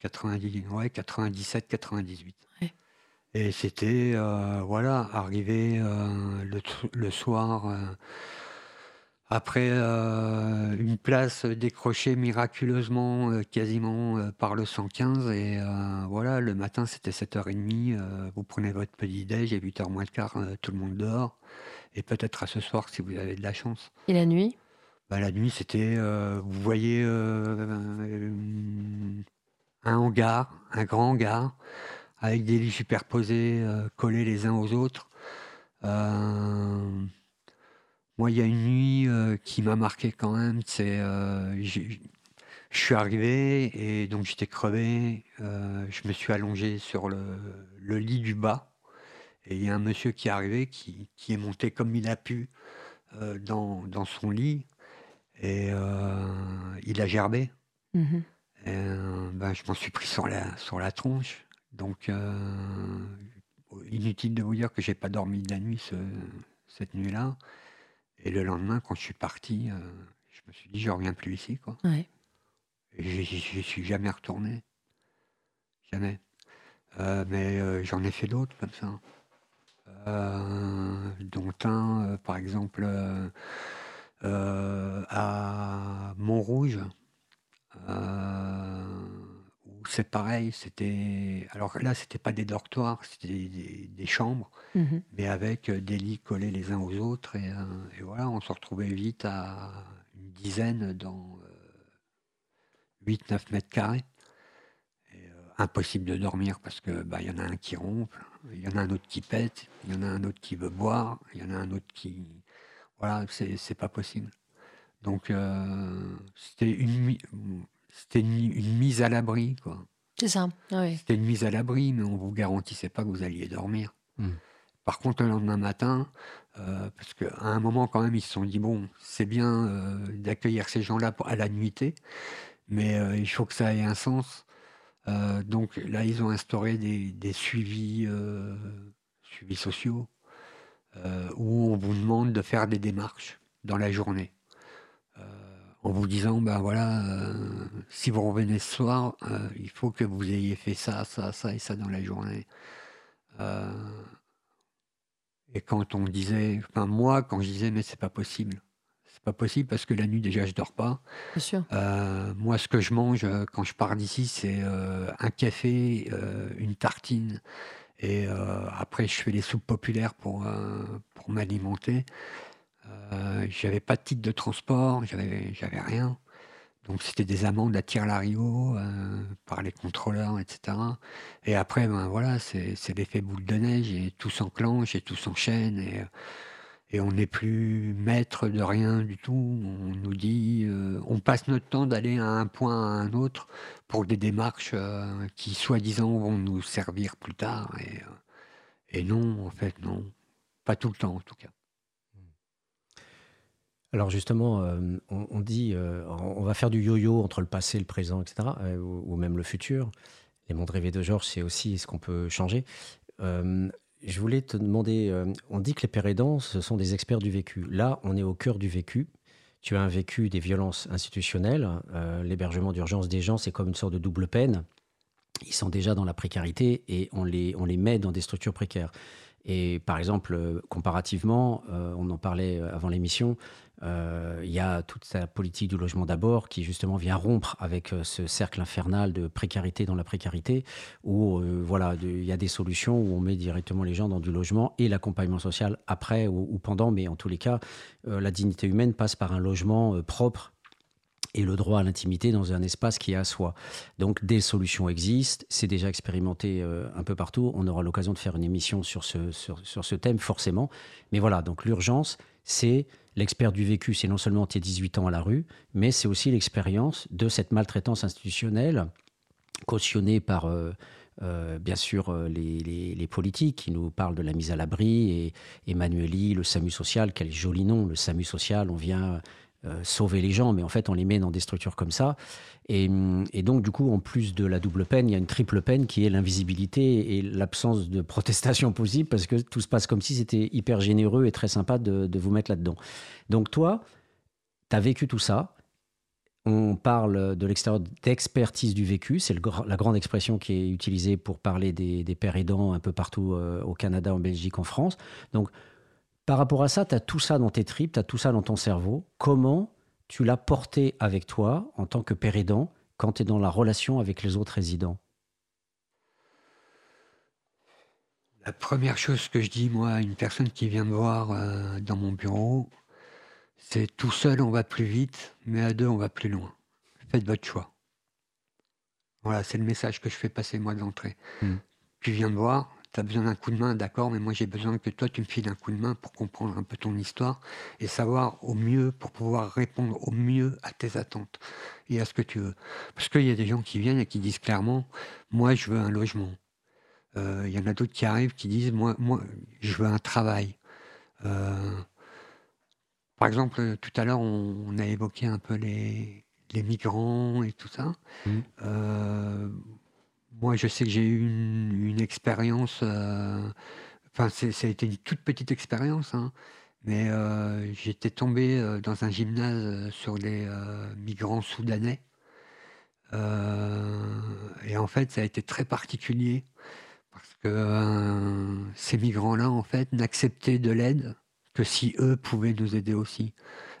90, ouais, 97, 98. Ouais. Et c'était, euh, voilà, arrivé euh, le, soir, euh, après une place décrochée miraculeusement, quasiment par le 115, et voilà, le matin c'était 7h30, euh, vous prenez votre petit déj, et 8h moins le quart, tout le monde dehors, et peut-être à ce soir si vous avez de la chance. Et la nuit? Bah, la nuit, c'était, vous voyez, un hangar, un grand hangar, avec des lits superposés, euh, collés les uns aux autres. Euh, moi, il y a une nuit euh, qui m'a marqué quand même. C'est, je suis arrivé et donc j'étais crevé. euh, je me suis allongé sur le, le lit du bas. Et il y a un monsieur qui est arrivé, qui, qui est monté comme il a pu euh, dans, dans son lit. Et euh, il a gerbé. Et, euh, ben, je m'en suis pris sur la, sur la tronche. Donc, euh, inutile de vous dire que j'ai pas dormi de la nuit ce- cette nuit-là. Et le lendemain, quand je suis parti, euh, je me suis dit, je reviens plus ici. Quoi. Ouais. Et j'y suis jamais retourné. Jamais. Euh, mais euh, j'en ai fait d'autres comme ça. Euh, dont un, par exemple, à Montrouge, c'est pareil, c'était. Alors là, c'était pas des dortoirs, c'était des, des- des chambres, Mhm. mais avec euh, des lits collés les uns aux autres. Et, euh, et voilà, on se retrouvait vite à une dizaine dans 8-9 mètres carrés. Et, euh, impossible de dormir parce que bah, y en a un qui ronfle, il y en a un autre qui pète, il y en a un autre qui veut boire, il y en a un autre qui. Voilà, c'est pas possible. Donc euh, c'était une, c'était une, une mise à l'abri, quoi. C'est ça. Ah. C'était une mise à l'abri, mais on vous garantissait pas que vous alliez dormir. Mm. Par contre, le lendemain matin, euh, parce qu'à un moment quand même, ils se sont dit bon, c'est bien euh, d'accueillir ces gens-là pour- à la nuitée, mais euh, il faut que ça ait un sens. Euh, donc là, ils ont instauré des, des suivis, euh, suivis sociaux, euh, où on vous demande de faire des démarches dans la journée. En vous disant, ben voilà, euh, si vous revenez ce soir, euh, il faut que vous ayez fait ça, ça, ça et ça dans la journée. Euh, et quand on disait, enfin moi, quand je disais, mais c'est pas possible. C'est pas possible parce que la nuit déjà je dors pas. Bien sûr. Moi, ce que je mange quand je pars d'ici, c'est un café, une tartine Et après, je fais les soupes populaires pour, pour m'alimenter. Euh, j'avais pas de titre de transport, j'avais, rien. Donc c'était des amendes à tir larigot euh, par les contrôleurs, etc. Et après, ben voilà, c'est, c'est l'effet boule de neige et tout s'enclenche et tout s'enchaîne et, et on n'est plus maître de rien du tout. On nous dit, euh, on passe notre temps d'aller à un point à un autre pour des démarches qui, soi-disant, vont nous servir plus tard. Et, et non, en fait, non. Pas tout le temps, en tout cas. Alors justement, euh, on, dit, euh, on va faire du yo-yo entre le passé, le présent, etc., euh, ou, même le futur. Les mondes rêvés de Georges, c'est aussi ce qu'on peut changer. Je voulais te demander, on dit que les pères ce sont des experts du vécu. Là, on est au cœur du vécu. Tu as un vécu des violences institutionnelles. L'hébergement d'urgence des gens, c'est comme une sorte de double peine. Ils sont déjà dans la précarité et on les, on les met dans des structures précaires. Et par exemple, comparativement, on en parlait avant l'émission, euh, il y a toute sa politique du logement d'abord qui justement vient rompre avec euh, ce cercle infernal de précarité dans la précarité, où euh, voilà, il y a des solutions où on met directement les gens dans du logement et l'accompagnement social après ou, pendant, mais en tous les cas, la dignité humaine passe par un logement propre et le droit à l'intimité dans un espace qui est à soi. Donc des solutions existent, c'est déjà expérimenté un peu partout. On aura l'occasion de faire une émission sur ce, sur ce thème forcément. Mais voilà, donc l'urgence, c'est l'expert du vécu, c'est non seulement tes 18 ans à la rue, mais c'est aussi l'expérience de cette maltraitance institutionnelle cautionnée par... euh, euh, bien sûr, euh, les, politiques qui nous parlent de la mise à l'abri et Emmanueli, le SAMU social, quel joli nom, le SAMU social, on vient euh, sauver les gens, mais en fait, on les met dans des structures comme ça. Et, hum, et donc, du coup, en plus de la double peine, il y a une triple peine qui est l'invisibilité et l'absence de protestation possible parce que tout se passe comme si c'était hyper généreux et très sympa de, vous mettre là-dedans. Donc, toi, tu as vécu tout ça. On parle de l'extérieur d'expertise du vécu. C'est la grande expression qui est utilisée pour parler des, des pères aidants un peu partout euh, au Canada, en Belgique, en France. Donc, par rapport à ça, tu as tout ça dans tes tripes, tu as tout ça dans ton cerveau. Comment tu l'as porté avec toi en tant que père aidant quand tu es dans la relation avec les autres résidents? La première chose que je dis, moi, à une personne qui vient me voir euh, dans mon bureau, c'est tout seul, on va plus vite, mais à deux, on va plus loin. Faites votre choix. Voilà, c'est le message que je fais passer, moi, d'entrée. Mm. Tu viens me voir, tu as besoin d'un coup de main, d'accord, mais moi, j'ai besoin que toi, tu me files un coup de main pour comprendre un peu ton histoire et savoir au mieux, pour pouvoir répondre au mieux à tes attentes et à ce que tu veux. Parce qu'il y a des gens qui viennent et qui disent clairement, moi, je veux un logement. Euh, Il y en a d'autres qui arrivent qui disent moi, moi je veux un travail. Euh, par exemple, tout à l'heure, on, on a évoqué un peu les, les migrants et tout ça. Mhm. Euh, moi, je sais que j'ai eu une, expérience. euh, Enfin, ça a été une toute petite expérience, hein, mais euh, j'étais tombé euh, dans un gymnase sur des migrants soudanais. Et en fait, ça a été très particulier parce que ces migrants-là, en fait, n'acceptaient de l'aide que si eux pouvaient nous aider aussi.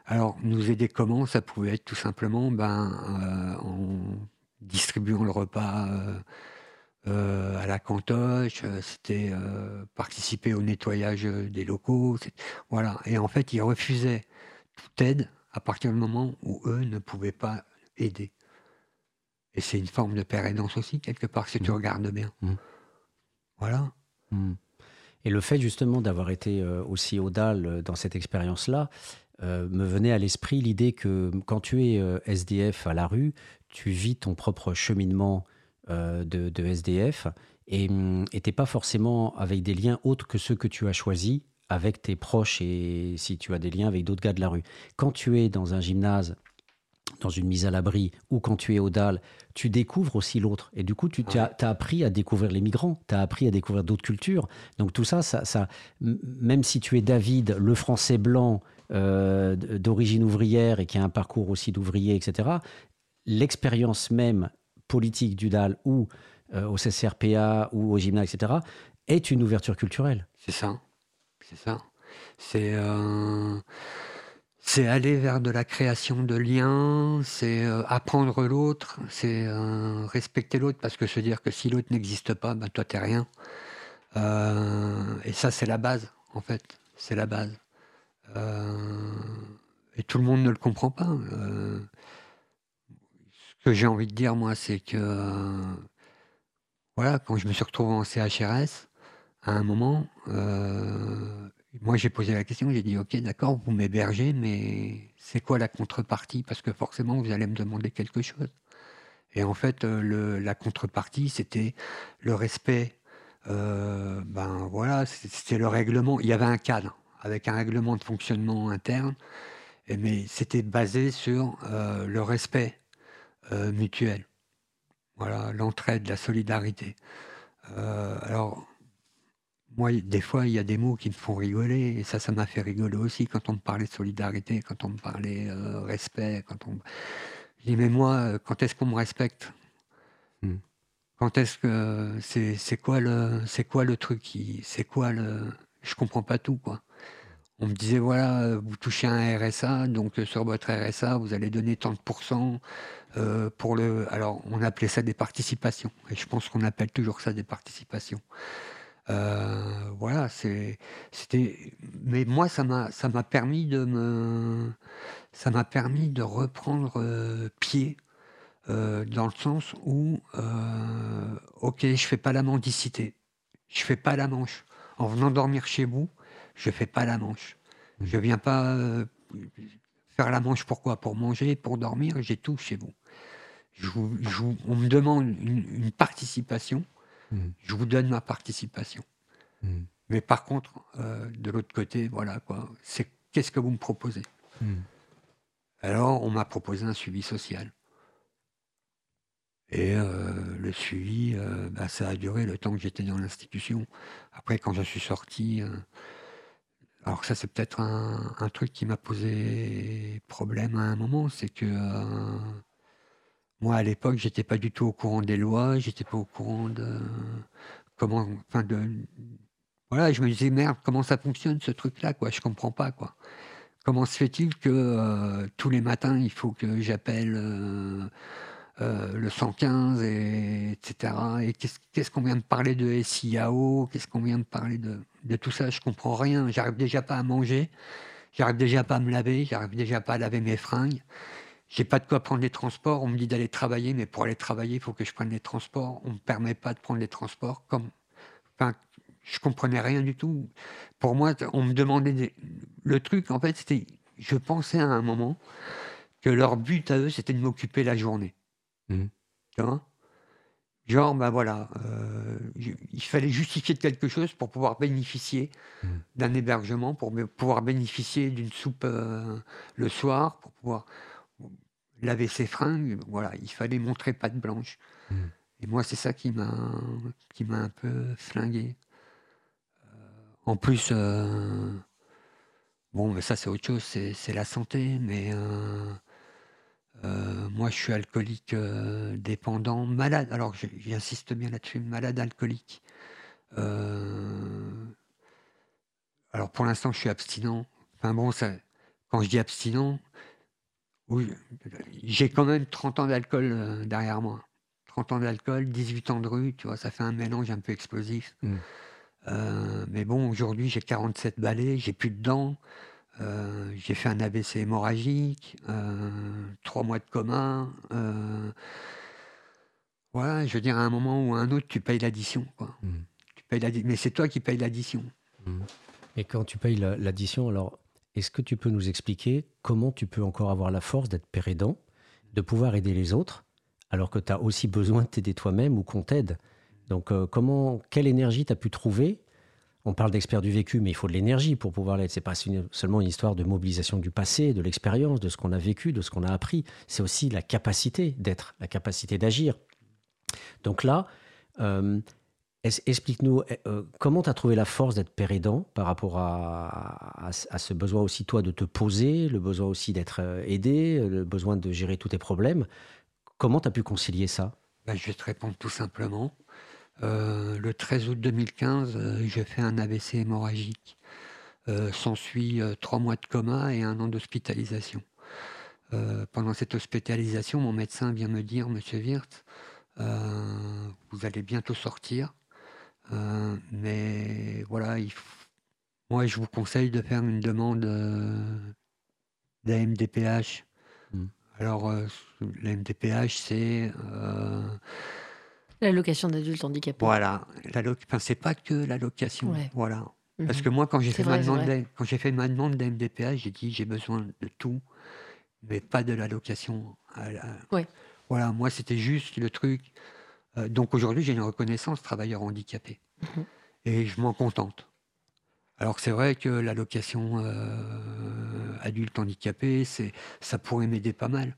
Alors, nous aider comment? Ça pouvait être tout simplement ben, en distribuant le repas euh, euh, à la cantoche, euh, c'était participer au nettoyage des locaux. Voilà. Et en fait, ils refusaient toute aide à partir du moment où eux ne pouvaient pas aider. Et c'est une forme de père aidance aussi, quelque part, si tu Mhm. regardes bien. Mhm. Voilà. Hmm. Et le fait justement d'avoir été aussi au DAL dans cette expérience-là, euh, me venait à l'esprit l'idée que quand tu es euh, SDF à la rue, tu vis ton propre cheminement euh, de, de SDF et tu n'es pas forcément avec des liens autres que ceux que tu as choisis avec tes proches et si tu as des liens avec d'autres gars de la rue. Quand tu es dans un gymnase, dans une mise à l'abri ou quand tu es au DAL, tu découvres aussi l'autre. Et du coup, tu as, appris à découvrir les migrants, tu as appris à découvrir d'autres cultures. Donc tout ça, ça, même si tu es David, le français blanc euh, d'origine ouvrière et qui a un parcours aussi d'ouvrier, etc., l'expérience même politique du DAL ou euh, au CCRPA ou au gymnase, etc., est une ouverture culturelle. C'est ça. C'est ça. C'est euh, aller vers de la création de liens, c'est apprendre l'autre, c'est respecter l'autre, parce que se dire que si l'autre n'existe pas, ben toi t'es rien. Et ça, c'est la base, en fait. C'est la base. Euh, et tout le monde ne le comprend pas. Euh, ce que j'ai envie de dire, moi, c'est que, voilà, quand je me suis retrouvé en CHRS, à un moment, moi, j'ai posé la question, j'ai dit, OK, d'accord, vous m'hébergez, mais c'est quoi la contrepartie? Parce que forcément, vous allez me demander quelque chose. Et en fait, la contrepartie, c'était le respect euh, ben voilà, c'était le règlement. Il y avait un cadre avec un règlement de fonctionnement interne, mais c'était basé sur euh, le respect euh, mutuel. Voilà, l'entraide, la solidarité. alors, moi, des fois, il y a des mots qui me font rigoler, et ça, ça m'a fait rigoler aussi quand on me parlait de solidarité, quand on me parlait respect, quand on. Je dis, mais moi, quand est-ce qu'on me respecte? Hmm. Quand est-ce que c'est c'est quoi le c'est quoi le truc qui c'est quoi le je comprends pas tout quoi. On me disait voilà vous touchez un RSA donc euh, sur votre RSA vous allez donner tant de pourcents euh, pour le alors on appelait ça des participations et je pense qu'on appelle toujours ça des participations. Euh, voilà c'était mais moi ça m'a permis de me ça m'a permis de reprendre pied euh, dans le sens où, euh, ok, je fais pas la mendicité, je fais pas la manche. En venant dormir chez vous, je fais pas la manche. Je viens pas euh, faire la manche pourquoi? Pour manger, pour dormir, j'ai tout chez vous. Je on me demande une, participation, mmh. je vous donne ma participation. Mmh. Mais par contre, de l'autre côté, voilà quoi, c'est qu'est-ce que vous me proposez? Mmh. Alors, on m'a proposé un suivi social. Et euh, le suivi, euh, bah, ça a duré le temps que j'étais dans l'institution. Après, quand je suis sorti, euh, alors ça c'est peut-être un, truc qui m'a posé problème à un moment, c'est que moi à l'époque j'étais pas du tout au courant des lois, j'étais pas au courant de comment, enfin de, voilà, je me disais merde, comment ça fonctionne ce truc-là, quoi, je comprends pas, quoi. Comment se fait-il que tous les matins il faut que j'appelle euh, le 115, et, etc. Et qu'est-ce qu'on vient de parler de SIAO Qu'est-ce qu'on vient de parler de, de, tout ça Je comprends rien. J'arrive déjà pas à manger. J'arrive déjà pas à me laver. J'arrive déjà pas à laver mes fringues. J'ai pas de quoi prendre les transports. On me dit d'aller travailler, mais pour aller travailler, il faut que je prenne les transports. On me permet pas de prendre les transports. Comme, enfin, je comprenais rien du tout. Pour moi, on me demandait le truc. En fait, c'était, je pensais à un moment que leur but à eux, c'était de m'occuper la journée. Mmh. Genre, ben voilà, euh, il fallait justifier de quelque chose pour pouvoir bénéficier mmh. d'un hébergement, pour pouvoir bénéficier d'une soupe euh, le soir, pour pouvoir laver ses fringues. Voilà, il fallait montrer patte blanche. Mmh. Et moi, c'est ça qui m'a qui m'a un peu flingué. Euh, en plus, bon, mais ça c'est autre chose, c'est la santé, mais euh, moi, je suis alcoolique euh, dépendant, malade. Alors, j'insiste bien là-dessus, malade alcoolique. Euh, alors, pour l'instant, je suis abstinent. Enfin bon, ça, quand je dis abstinent, j'ai quand même 30 ans d'alcool derrière moi. 30 ans d'alcool, 18 ans de rue, tu vois, ça fait un mélange un peu explosif. Mmh. mais bon, aujourd'hui, j'ai 47 balais, j'ai plus de dents. Euh, j'ai fait un AVC hémorragique, euh, trois mois de coma. Euh, voilà, je veux dire, à un moment ou à un autre, tu payes l'addition. Mmh. Tu payes mais c'est toi qui payes l'addition. Mmh. Et quand tu payes l'addition, alors, est-ce que tu peux nous expliquer comment tu peux encore avoir la force d'être père de pouvoir aider les autres, alors que tu as aussi besoin de t'aider toi-même ou qu'on t'aide? Donc, comment, quelle énergie tu as pu trouver on parle d'experts du vécu, mais il faut de l'énergie pour pouvoir l'être. C'est pas seulement une histoire de mobilisation du passé, de l'expérience, de ce qu'on a vécu, de ce qu'on a appris. C'est aussi la capacité d'être, la capacité d'agir. Donc là, euh, explique-nous euh, comment tu as trouvé la force d'être père aidant par rapport à, ce besoin aussi, toi, de te poser, le besoin aussi d'être euh, aidé, le besoin de gérer tous tes problèmes. Comment tu as pu concilier ça? Ben, Je vais te répondre tout simplement. Euh, le 13 août 2015, euh, j'ai fait un AVC hémorragique. Euh, s'ensuit trois mois de coma et un an d'hospitalisation. pendant cette hospitalisation, mon médecin vient me dire, Monsieur Wirtz, vous allez bientôt sortir. Mais voilà, il moi, je vous conseille de faire une demande d'AMDPH. Mm. Alors, euh, la MDPH, c'est. L'allocation d'adultes handicapés. voilà. Enfin, c'est pas que l'allocation. Ouais. Voilà. Parce Mhm. que moi, quand j'ai fait, ma vrai, demande quand j'ai fait ma demande j'ai dit j'ai besoin de tout, mais pas de l'allocation. la- Ouais. Voilà, moi, c'était juste le truc. Euh, donc aujourd'hui, j'ai une reconnaissance travailleur handicapé. Mhm. Et je m'en contente. Alors que c'est vrai que l'allocation euh, adulte handicapé, c'est, ça pourrait m'aider pas mal.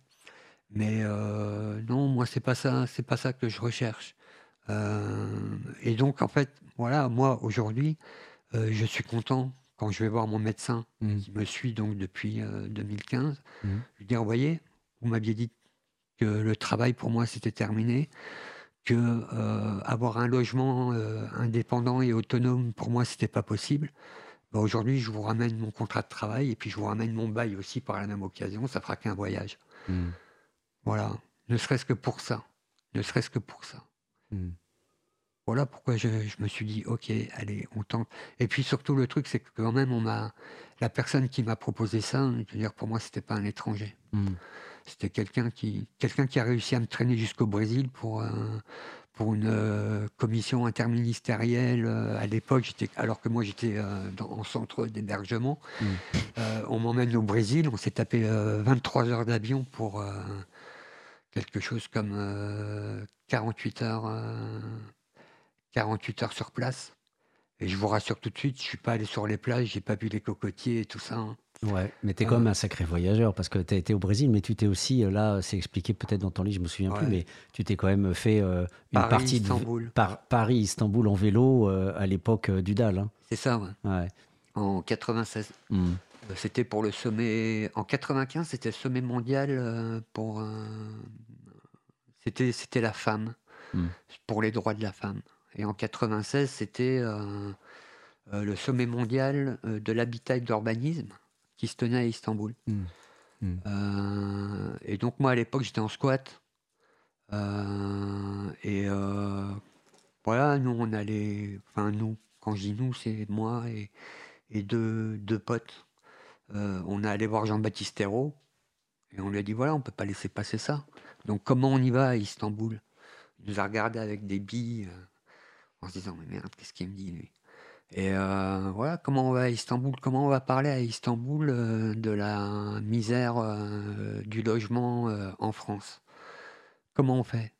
Mais euh, non, moi, c'est pas ça, c'est pas ça que je recherche. Euh, et donc, en fait, voilà, moi, aujourd'hui, euh, je suis content quand je vais voir mon médecin Mm. qui me suit donc depuis euh, 2015. Mhm. Je lui dis, vous voyez, vous m'aviez dit que le travail pour moi c'était terminé, que avoir un logement indépendant et autonome pour moi c'était pas possible. Bah, Aujourd'hui, je vous ramène mon contrat de travail et puis je vous ramène mon bail aussi par la même occasion. Ça fera qu'un voyage. Mm. Voilà, ne serait-ce que pour ça. Ne serait-ce que pour ça. Mm. Voilà pourquoi je, je me suis dit, ok, allez, on tente. Et puis surtout, le truc, c'est que quand même, on m'a, la personne qui m'a proposé ça, je veux dire, pour moi, c'était pas un étranger. Mm. C'était quelqu'un qui, quelqu'un qui a réussi à me traîner jusqu'au Brésil pour, euh, pour une euh, commission interministérielle. euh, à l'époque, j'étais, alors que moi, j'étais euh, en centre d'hébergement. Mm. Euh, on m'emmène au Brésil. On s'est tapé euh, 23 heures d'avion pour quelque chose comme euh, 48 heures. euh, 48 heures sur place. Et je vous rassure tout de suite, je suis pas allé sur les plages, j'ai pas vu les cocotiers et tout ça. hein. Ouais, mais tu es Ah. quand même un sacré voyageur parce que tu as été au Brésil, mais tu t'es aussi, euh, là, c'est expliqué peut-être dans ton livre, je me souviens plus, mais tu t'es quand même fait euh, une Paris, partie de Istanbul. par, Paris-Istanbul en vélo euh, à l'époque euh, du DAL. hein. C'est ça, ouais. Ouais. en 96. Mm. Euh, C'était pour le sommet. En 95, c'était le sommet mondial euh, pour. C'était, c'était la femme, Mm. pour les droits de la femme. Et en 96, c'était euh, le sommet mondial de l'habitat et de l'urbanisme qui se tenait à Istanbul. Mm. Mm. Euh, et donc, moi, à l'époque, j'étais en squat. Euh, et euh, voilà, nous, on allait. Enfin, nous, quand je dis nous, c'est moi et, et deux, deux potes. Euh, on est allé voir Jean-Baptiste Hérault et on lui a dit voilà, on peut pas laisser passer ça. Donc, comment on y va à Istanbul? Il nous a regardé avec des billes euh, en se disant mais merde, qu'est-ce qu'il me dit lui? Et euh, voilà, comment on va à Istanbul? Comment on va parler à Istanbul de la misère du logement en France? Comment on fait?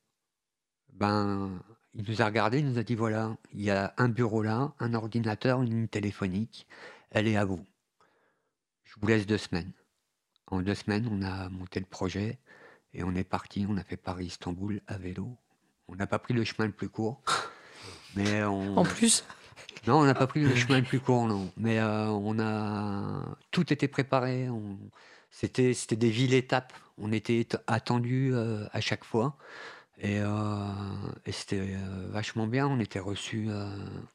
Ben, il nous a regardé, il nous a dit voilà, il y a un bureau là, un ordinateur, une ligne téléphonique, elle est à vous. Je vous laisse deux semaines. En deux semaines, on a monté le projet et on est parti. On a fait Paris-Istanbul à vélo. On n'a pas pris le chemin le plus court, mais on. En plus, Non, on n'a pas pris le chemin le plus court, non. Mais euh, on a tout était préparé. On... C'était c'était des villes étapes. On était t- attendus euh, à chaque fois. Et, euh, et c'était euh, vachement bien. On était reçus, euh,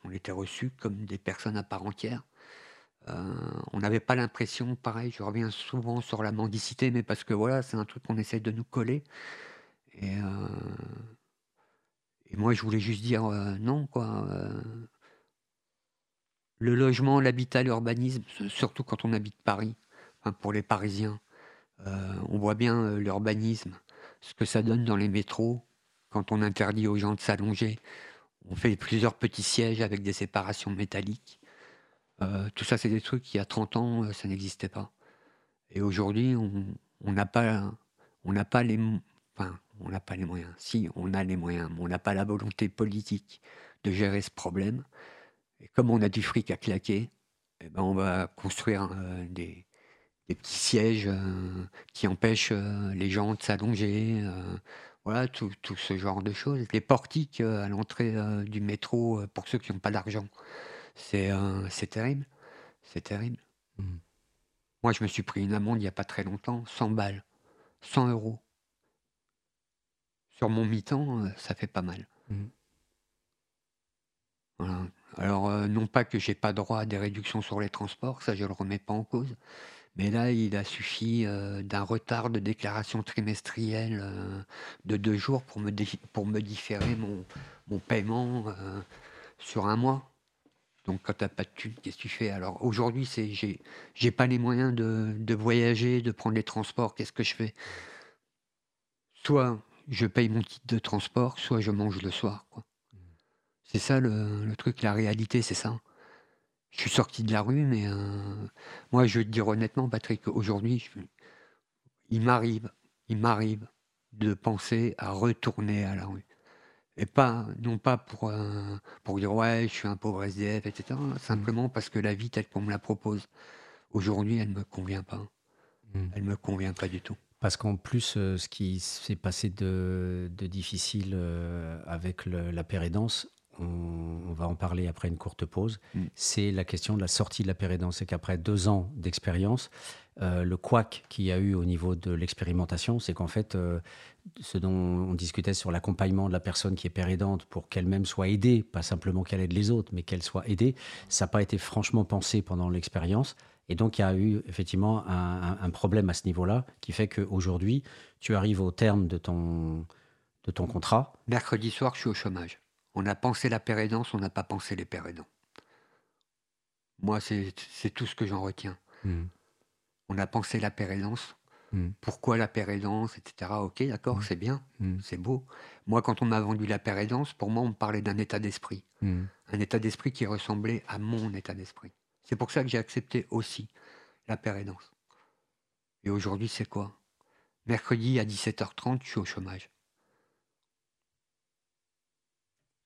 on était reçus comme des personnes à part entière. Euh, on n'avait pas l'impression, pareil, je reviens souvent sur la mendicité, mais parce que voilà, c'est un truc qu'on essaie de nous coller. Et, euh, et moi, je voulais juste dire euh, non, quoi. le logement, l'habitat, l'urbanisme, surtout quand on habite Paris, pour les Parisiens, on voit bien l'urbanisme, ce que ça donne dans les métros, quand on interdit aux gens de s'allonger. On fait plusieurs petits sièges avec des séparations métalliques. Euh, tout ça, c'est des trucs qui, il y a 30 ans, euh, ça n'existait pas. Et aujourd'hui, on n'a pas, pas les, enfin, on n'a pas les moyens. Si, on a les moyens, mais on n'a pas la volonté politique de gérer ce problème. Et comme on a du fric à claquer, eh ben, on va construire euh, des, des petits sièges qui empêchent les gens de s'allonger. voilà, tout, tout ce genre de choses. Les portiques à l'entrée du métro pour ceux qui n'ont pas d'argent. C'est c'est terrible. C'est terrible. Mhm. Moi, je me suis pris une amende il n'y a pas très longtemps, 100 balles, 100 euros. Sur mon mi-temps, euh, ça fait pas mal. Voilà. Alors, euh, non pas que j'ai pas droit à des réductions sur les transports, ça je le remets pas en cause. Mais là, il a suffi euh, d'un retard de déclaration trimestrielle de deux jours pour me, dé- pour me différer mon, mon paiement. sur un mois. Donc quand t'as pas de thunes, qu'est-ce que tu fais? Alors aujourd'hui, c'est j'ai j'ai pas les moyens de, voyager, de prendre les transports. Qu'est-ce que je fais? Soit je paye mon titre de transport, soit je mange le soir. C'est ça le, truc, la réalité, c'est ça. Je suis sorti de la rue, mais euh, moi, je vais te dire honnêtement, Patrick, aujourd'hui, il m'arrive, il m'arrive de penser à retourner à la rue. Et pas, non pas pour, pour dire ouais, je suis un pauvre SDF, etc. Simplement parce que la vie telle qu'on me la propose aujourd'hui, elle ne me convient pas. Mm. Elle me convient pas du tout. Parce qu'en plus, euh, ce qui s'est passé de, de difficile euh, avec le- la pérédance, on, va en parler après une courte pause, Mm. c'est la question de la sortie de la pérédance. C'est qu'après deux ans d'expérience, euh, le couac qu'il y a eu au niveau de l'expérimentation, c'est qu'en fait, euh, ce dont on discutait sur l'accompagnement de la personne qui est pérédante pour qu'elle-même soit aidée, pas simplement qu'elle aide les autres, mais qu'elle soit aidée, ça n'a pas été franchement pensé pendant l'expérience. Et donc, il y a eu effectivement un problème à ce niveau-là qui fait qu'aujourd'hui, tu arrives au terme de ton, de ton contrat. Mercredi soir, je suis au chômage. On a pensé la pérédance, on n'a pas pensé les pérédants. Moi, c'est tout ce que j'en retiens. On a pensé la pérédance. Mm. Pourquoi la pérédance, etc. Ok, d'accord, Mm. c'est bien, c'est beau. Moi, quand on m'a vendu la pérédance, pour moi, on me parlait d'un état d'esprit. Un état d'esprit qui ressemblait à mon état d'esprit. C'est pour ça que j'ai accepté aussi la pérédance. Et aujourd'hui, c'est quoi? Mercredi à 17h30, je suis au chômage.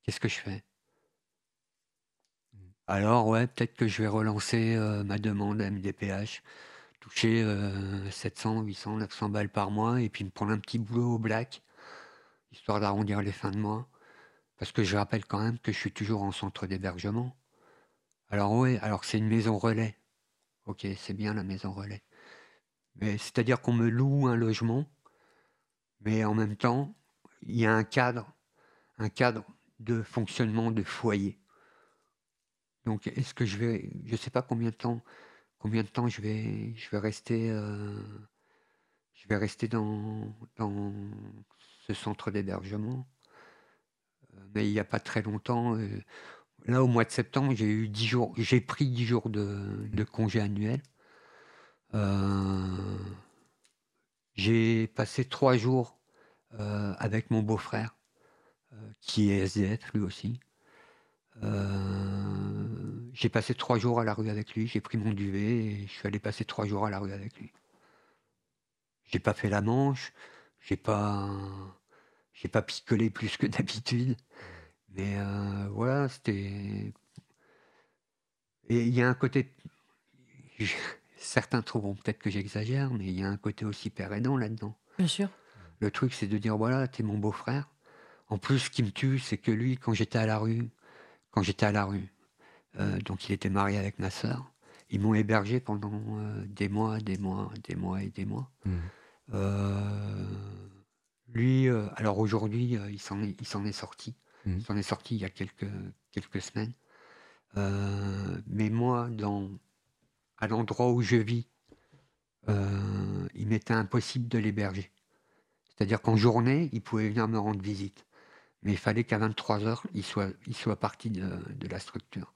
Qu'est-ce que je fais? Alors, ouais, peut-être que je vais relancer euh, ma demande à MDPH, toucher euh, 700, 800, 900 balles par mois et puis me prendre un petit boulot au black, histoire d'arrondir les fins de mois. Parce que je rappelle quand même que je suis toujours en centre d'hébergement. Alors, ouais, alors c'est une maison relais. Ok, c'est bien la maison relais. Mais c'est-à-dire qu'on me loue un logement, mais en même temps, il y a un cadre, un cadre de fonctionnement de foyer. Donc, est-ce que je vais, je sais pas combien de temps, combien de temps je vais, rester, euh, je vais rester dans, ce centre d'hébergement. Euh, Mais il n'y a pas très longtemps, euh, là au mois de septembre, j'ai eu 10 jours, j'ai pris 10 jours de, congé annuel. J'ai passé trois jours avec mon beau-frère, qui est SDF lui aussi. Euh, j'ai passé trois jours à la rue avec lui, j'ai pris mon duvet et je suis allé passer trois jours à la rue avec lui. J'ai pas fait la manche, j'ai pas, j'ai pas picolé plus que d'habitude, mais euh, voilà, c'était. Et il y a un côté, certains trouveront peut-être que j'exagère, mais il y a un côté aussi père aidant là-dedans. Bien sûr. Le truc, c'est de dire voilà, t'es mon beau-frère. En plus, ce qui me tue, c'est que lui, quand j'étais à la rue, quand j'étais à la rue, euh, donc il était marié avec ma sœur, ils m'ont hébergé pendant euh, des mois, des mois, des mois et des mois. Mm. Euh, lui, alors aujourd'hui, il s'en est, sorti. Mm. Il s'en est sorti il y a quelques, quelques semaines. Mais moi, dans, à l'endroit où je vis, il m'était impossible de l'héberger. C'est-à-dire qu'en journée, il pouvait venir me rendre visite. Mais il fallait qu'à 23h, il soit, il soit parti de, de la structure.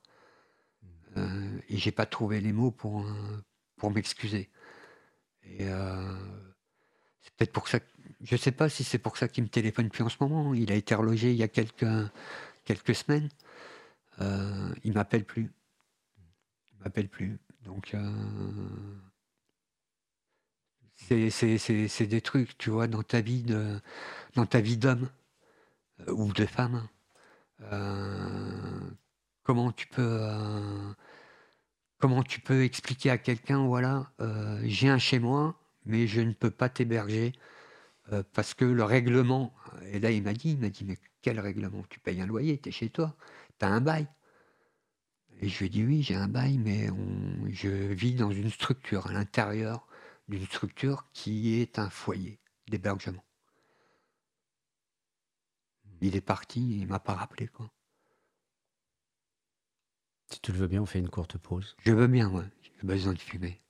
Euh, et j'ai pas trouvé les mots pour, pour m'excuser. Et euh, c'est peut-être pour ça que, je sais pas si c'est pour ça qu'il me téléphone plus en ce moment. Il a été relogé il y a quelques, quelques semaines. Euh, il m'appelle plus. Il m'appelle plus. Donc, euh, c'est- des trucs, tu vois, dans ta vie de, dans ta vie d'homme ou de femme. euh, comment tu peux, euh, comment tu peux expliquer à quelqu'un, voilà, euh, j'ai un chez moi, mais je ne peux pas t'héberger euh, parce que le règlement. Et là, il m'a dit, il m'a dit, mais quel règlement? Tu payes un loyer, tu es chez toi, tu as un bail. Et je lui ai dit, oui, j'ai un bail, mais je vis dans une structure, à l'intérieur d'une structure qui est un foyer d'hébergement. Il est parti, il m'a pas rappelé. Quoi. Si tu le veux bien, on fait une courte pause. Je veux bien, ouais. j'ai besoin de fumer.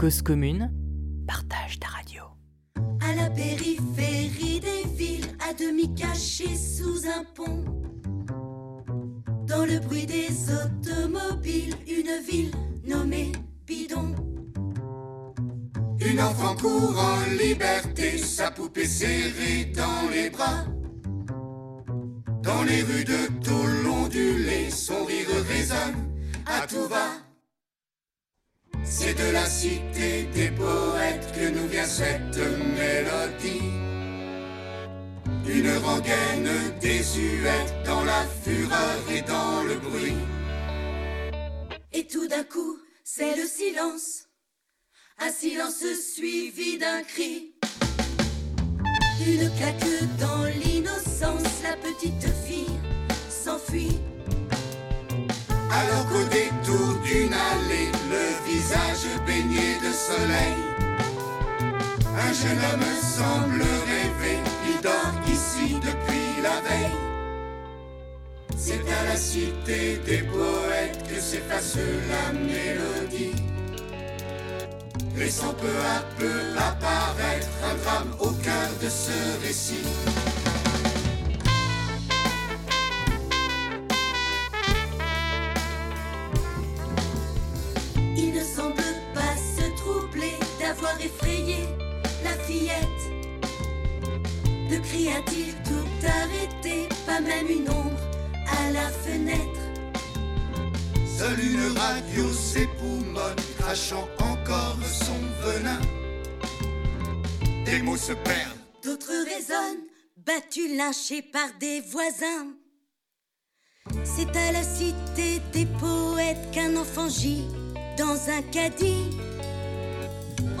Cause commune, partage ta radio. À la périphérie des villes, à demi cachée sous un pont. Dans le bruit des automobiles, une ville nommée Bidon. Une enfant court en liberté, sa poupée serrée dans les bras. Dans les rues de Tôle ondulées, son rire résonne à tout va. C'est de la cité des poètes que nous vient cette mélodie. Une rengaine désuète dans la fureur et dans le bruit. Et tout d'un coup, c'est le silence. Un silence suivi d'un cri. Une claque dans l'innocence, la petite fille s'enfuit. Alors qu'au détour d'une allée, le visage baigné de soleil, un jeune homme semble rêver, il dort C'est à la cité des poètes que s'efface la mélodie, laissant peu à peu apparaître un drame au cœur de ce récit. Il ne semble pas se troubler d'avoir effrayé la fillette. Ne cria-t-il tout arrêté, pas même une ombre à la fenêtre. Seule une radio s'époumonne, crachant encore son venin. Des mots se perdent, D'autres résonnent, battus, lynchés par des voisins. C'est à la cité des poètes qu'un enfant gît dans un caddie.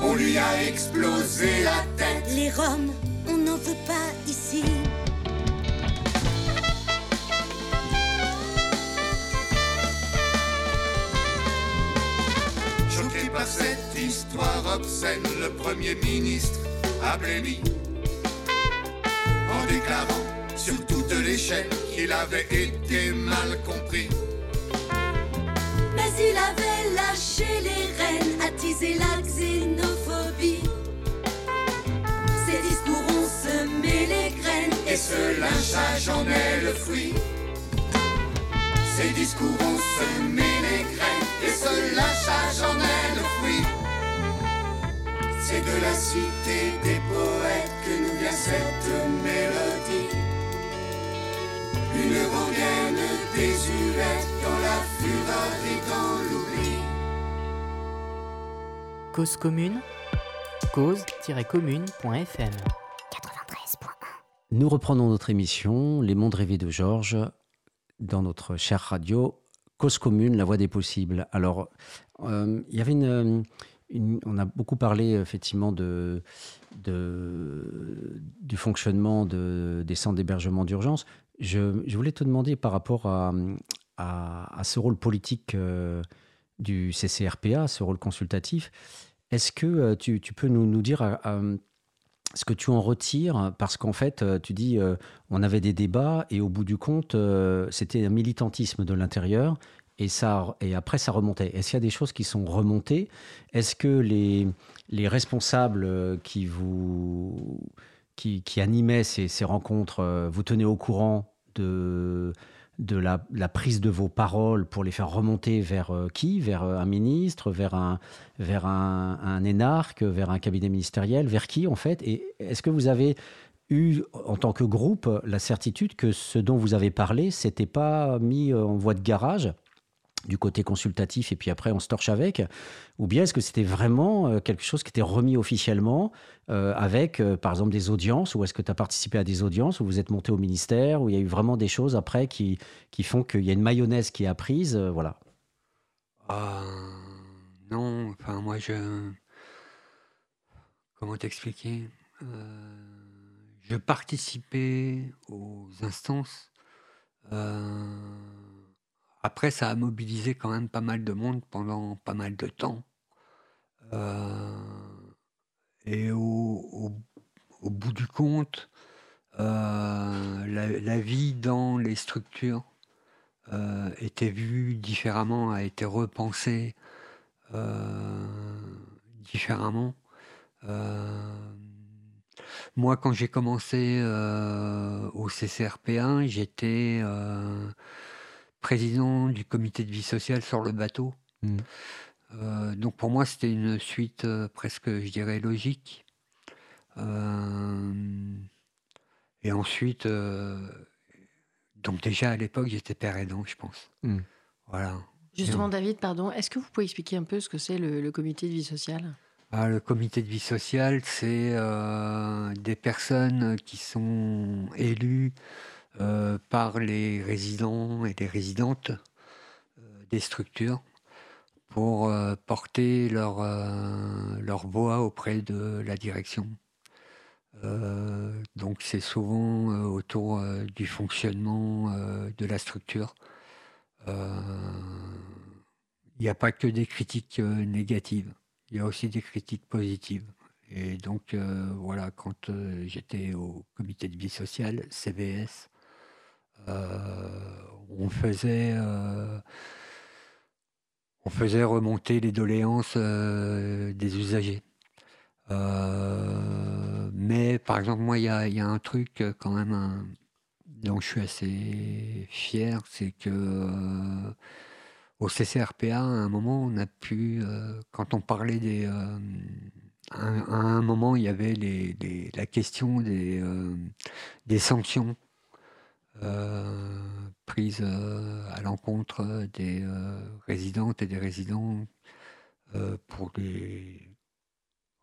on lui a explosé la tête. Les Roms, on n'en veut pas ici. Par cette histoire obscène, le Premier ministre a blêmi en déclarant sur toutes les chaînes qu'il avait été mal compris. Mais il avait lâché les rênes, attisé la xénophobie. Ses discours ont semé les graines Et ce lynchage en est le fruit. Ces discours ont semé les graines et ce lynchage en est le fruit. C'est de la cité des poètes que nous vient cette mélodie. Une rengaine désuète dans la fureur et dans l'oubli. Cause commune, cause-commune.fm. Nous reprenons notre émission Les mondes rêvés de Georges dans notre chère radio Cause commune, la voix des possibles. Alors, euh, il y avait une, une- on a beaucoup parlé effectivement de, du fonctionnement de- des centres d'hébergement d'urgence. Je, voulais te demander par rapport à, à- ce rôle politique euh, du CCRPA, ce rôle consultatif, est-ce que euh, tu, peux nous, nous dire euh, euh, ce que tu en retires Parce qu'en fait, euh, tu dis, euh, on avait des débats et au bout du compte, euh, c'était un militantisme de l'intérieur et, et après, ça remontait. Est-ce qu'il y a des choses qui sont remontées? Est-ce que les, les responsables qui, vous, qui, animaient ces, ces rencontres, vous tenez au courant de, de la, prise de vos paroles pour les faire remonter vers euh, qui? Vers euh, un ministre, vers un énarque, vers un cabinet ministériel, vers qui en fait? Et est-ce que vous avez eu, en tant que groupe, la certitude que ce dont vous avez parlé, c'était pas mis en voie de garage? Du côté consultatif et puis après on se torche avec? Ou bien est-ce que c'était vraiment euh, quelque chose qui était remis officiellement euh, avec, euh, par exemple, des audiences? Ou est-ce que tu as participé à des audiences où vous êtes monté au ministère Où il y a eu vraiment des choses après qui, qui font qu'il y a une mayonnaise qui est apprise Voilà. Ah, non, enfin moi je... Comment t'expliquer? Je participais aux instances. Après, ça a mobilisé quand même pas mal de monde pendant pas mal de temps. Euh, Et au, bout du compte, euh, la, vie dans les structures euh, était vue différemment, a été repensée différemment. moi, quand j'ai commencé au CCRP1, j'étais président du comité de vie sociale sur le bateau. Mmh. Euh, donc pour moi, c'était une suite euh, presque, je dirais, logique. Euh, et ensuite, donc déjà à l'époque, j'étais père aidant, je pense. Mmh. Voilà. Justement, David, pardon, est-ce que vous pouvez expliquer un peu ce que c'est le, comité de vie sociale? Ah, Le comité de vie sociale, c'est des personnes qui sont élues par les résidents et les résidentes des structures pour euh, porter leur, euh, leur voix auprès de la direction. Euh, donc c'est souvent autour du fonctionnement de la structure. Il n'y a pas que des critiques négatives, il y a aussi des critiques positives. Et donc voilà, quand j'étais au comité de vie sociale, CVS, on faisait on faisait remonter les doléances euh, des usagers. Euh, mais par exemple, moi, il y a, un truc euh, quand même dont je suis assez fier, c'est que au CCRPA, à un moment, on a pu, quand on parlait des... À un, moment, il y avait la question des, des sanctions euh, prise euh, à l'encontre des euh, résidentes et des résidents pour des,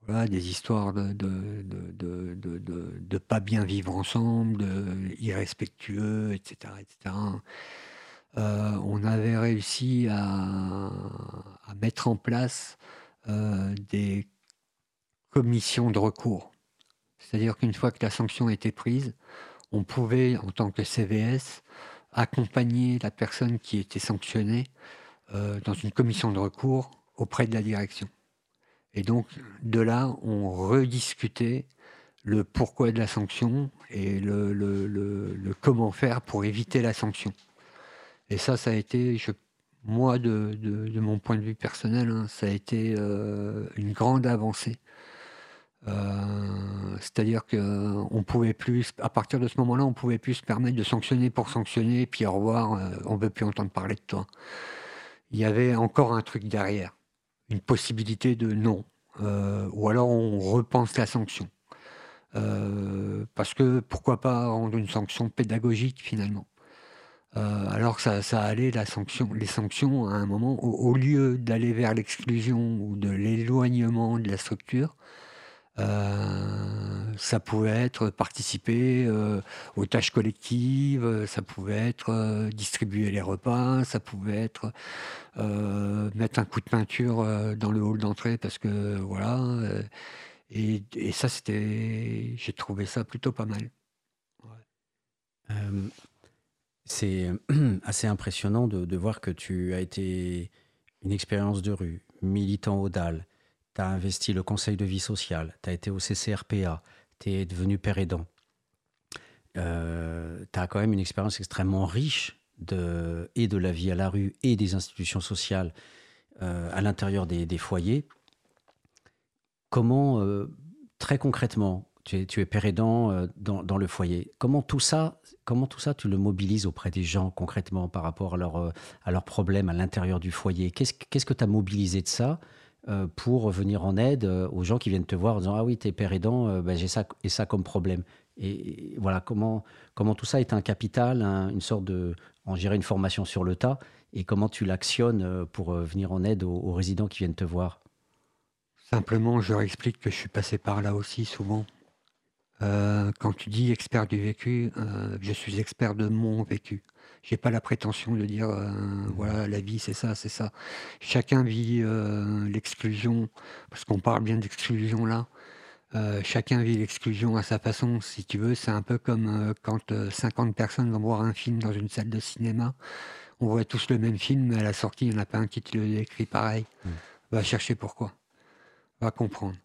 des histoires de de, pas bien vivre ensemble, de irrespectueux, etc. etc. on avait réussi à, mettre en place des commissions de recours. C'est-à-dire qu'une fois que la sanction été prise, on pouvait, en tant que CVS, accompagner la personne qui était sanctionnée euh, dans une commission de recours auprès de la direction. Et donc, de là, on rediscutait le pourquoi de la sanction et le, comment faire pour éviter la sanction. Et ça, ça a été, moi, de, mon point de vue personnel, hein, ça a été euh, une grande avancée c'est-à-dire qu'on pouvait plus, à partir de ce moment-là, on pouvait plus se permettre de sanctionner pour sanctionner, puis au revoir, euh, on ne veut plus entendre parler de toi. Il y avait encore un truc derrière, une possibilité de non, euh, ou alors on repense la sanction. parce que pourquoi pas rendre une sanction pédagogique finalement alors ça, ça allait la sanction, les sanctions à un moment, au lieu d'aller vers l'exclusion ou de l'éloignement de la structure, euh, ça pouvait être participer euh, aux tâches collectives, ça pouvait être euh, distribuer les repas, ça pouvait être mettre un coup de peinture dans le hall d'entrée parce que voilà. Et, ça, c'était, j'ai trouvé ça plutôt pas mal. c'est assez impressionnant de, de, voir que tu as été une expérience de rue, militant au DAL, tu as investi le conseil de vie sociale, tu as été au CCRPA, tu es devenu père aidant. Euh, tu as quand même une expérience extrêmement riche de, et de la vie à la rue et des institutions sociales euh, à l'intérieur des, foyers. Comment, euh, très concrètement, tu es, tu es père aidant dans, le foyer, comment tout, ça, comment tout ça tu le mobilises auprès des gens concrètement par rapport à, leur, à leurs problèmes à l'intérieur du foyer? Qu'est-ce que tu as mobilisé de ça euh, pour venir en aide euh, aux gens qui viennent te voir en disant Ah oui, t'es père aidant, euh, ben, j'ai ça et ça comme problème. Et, voilà comment, comment tout ça est un capital, une sorte de. En gérer une formation sur le tas et comment tu l'actionnes pour venir en aide aux, résidents qui viennent te voir? Simplement, je leur explique que je suis passé par là aussi souvent. Quand tu dis expert du vécu, je suis expert de mon vécu. J'ai pas la prétention de dire euh, voilà la vie c'est ça c'est ça. Chacun vit euh, l'exclusion parce qu'on parle bien d'exclusion là. Euh, chacun vit l'exclusion à sa façon, si tu veux. C'est un peu comme quand 50 personnes vont voir un film dans une salle de cinéma. On voit tous le même film, mais à la sortie, il n'y en a pas un qui te le décrit pareil. Mmh. Va chercher pourquoi. Va comprendre.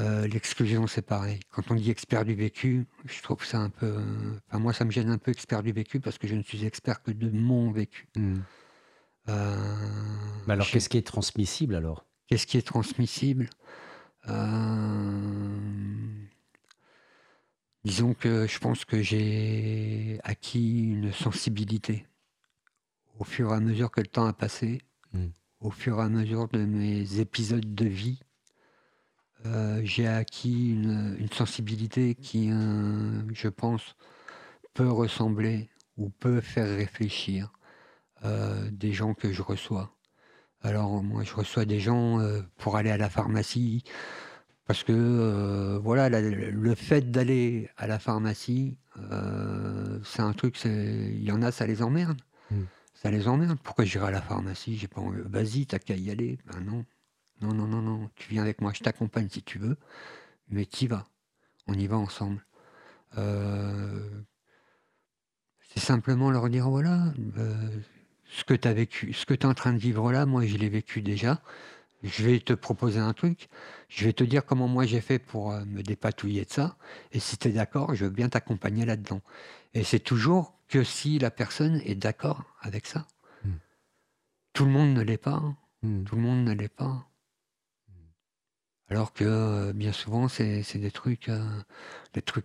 Euh, l'exclusion, c'est pareil. Quand on dit expert du vécu, je trouve ça un peu. Enfin, moi, ça me gêne un peu expert du vécu parce que je ne suis expert que de mon vécu. Hmm. Euh, Mais alors, qu'est-ce qui est transmissible alors? Qu'est-ce qui est transmissible? Euh, Disons que je pense que j'ai acquis une sensibilité au fur et à mesure que le temps a passé, Mm. au fur et à mesure de mes épisodes de vie. Euh, j'ai acquis une, une sensibilité qui, euh, je pense, peut ressembler ou peut faire réfléchir euh, des gens que je reçois. Alors moi, je reçois des gens pour aller à la pharmacie, parce que voilà, la- le fait d'aller à la pharmacie, c'est un truc, il y en a, ça les emmerde. Mm. Ça les emmerde. Pourquoi j'irai à la pharmacie? J'ai pas envie. Vas-y, t'as qu'à y aller. Ben non. Non, non, non, non. Tu viens avec moi, je t'accompagne si tu veux. Mais t'y vas. On y va ensemble. Euh, c'est simplement leur dire voilà, euh, ce que tu as vécu, ce que tu es en train de vivre là, moi je l'ai vécu déjà. Je vais te proposer un truc. Je vais te dire comment moi j'ai fait pour euh, me dépatouiller de ça. Et si tu es d'accord, je veux bien t'accompagner là-dedans. Et c'est toujours que si la personne est d'accord avec ça. Mm. Tout le monde ne l'est pas. hein. Mm. Tout le monde ne l'est pas. Alors que euh, bien souvent, c'est des trucs, euh,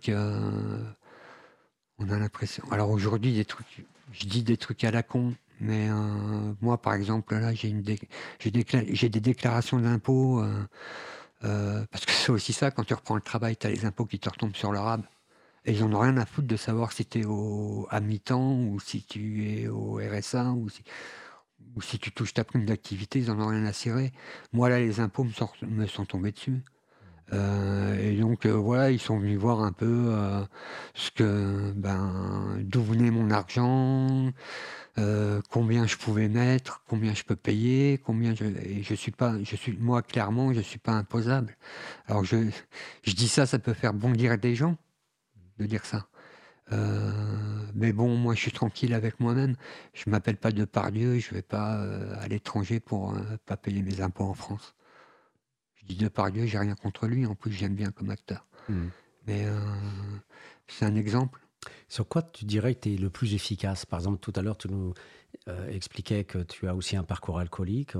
euh, on a l'impression. Alors aujourd'hui, je dis des trucs à la con, mais moi, par exemple, là, j'ai des déclarations d'impôts, parce que c'est aussi ça, quand tu reprends le travail, tu as les impôts qui te retombent sur le rab. Et ils n'en ont rien à foutre de savoir si tu es au, à mi-temps ou si tu es au RSA ou si tu touches ta prime d'activité, ils n'en ont rien à cirer. Moi, là, les impôts me sont, tombés dessus. Euh, et donc, euh, voilà, ils sont venus voir un peu euh, ce que, ben, d'où venait mon argent, combien je pouvais mettre, combien je peux payer, combien je, et je suis pas, je suis, moi, clairement, je suis pas imposable. Alors, je, je dis ça, ça peut faire bondir des gens de dire ça. Euh, mais bon, moi, je suis tranquille avec moi-même. Je m'appelle pas de Pardieu, je vais pas euh, à l'étranger pour euh, pas payer mes impôts en France. Je dis de Pardieu, j'ai rien contre lui. En plus, j'aime bien comme acteur. Mm. Mais euh, c'est un exemple. Sur quoi tu dirais que tu es le plus efficace? Par exemple, tout à l'heure, tu nous expliquais que tu as aussi un parcours alcoolique.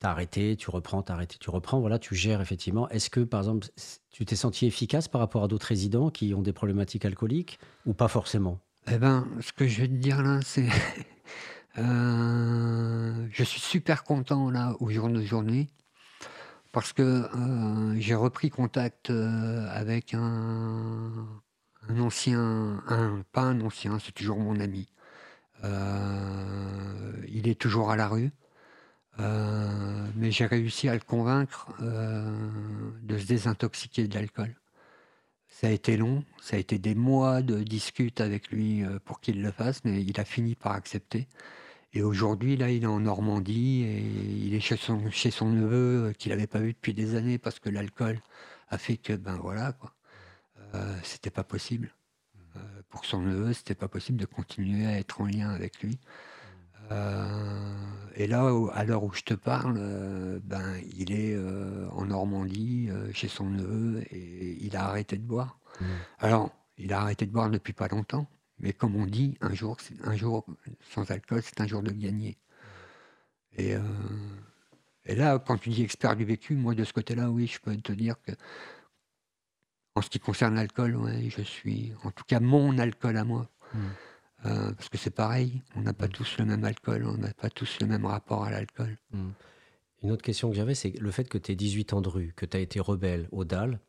Tu as arrêté, tu reprends, tu arrêté, tu reprends. Voilà, tu gères effectivement. Est-ce que, par exemple, tu t'es senti efficace par rapport à d'autres résidents qui ont des problématiques alcooliques ou pas forcément? Eh ben, ce que je vais te dire là, c'est. euh, je suis super content là, au jour d'aujourd'hui, parce que euh, j'ai repris contact euh, avec un, un ancien. Un, pas un ancien, c'est toujours mon ami. Il est toujours à la rue. Euh, mais j'ai réussi à le convaincre euh, de se désintoxiquer de l'alcool. Ça a été long, ça a été des mois de discute avec lui euh, pour qu'il le fasse, mais il a fini par accepter. Et aujourd'hui, là, il est en Normandie et il est chez son, neveu qu'il n'avait pas vu depuis des années parce que l'alcool a fait que, ben voilà, quoi. Euh, c'était pas possible. Pour son neveu, c'était pas possible de continuer à être en lien avec lui. Euh, et là, à l'heure où je te parle, euh, ben, il est euh, en Normandie chez son neveu et il a arrêté de boire. Mhm. Alors, il a arrêté de boire depuis pas longtemps, mais comme on dit, un jour, un jour sans alcool, c'est un jour de gagné. Et, euh, et là, quand tu dis expert du vécu, moi de ce côté-là, oui, je peux te dire que en ce qui concerne l'alcool, ouais, je suis, en tout cas, mon alcool à moi. Mhm. Euh, parce que c'est pareil, on n'a pas tous le même alcool, on n'a pas tous le même rapport à l'alcool. Mm. Une autre question que j'avais, c'est le fait que tu aies 18 ans de rue, que tu as été rebelle au DAL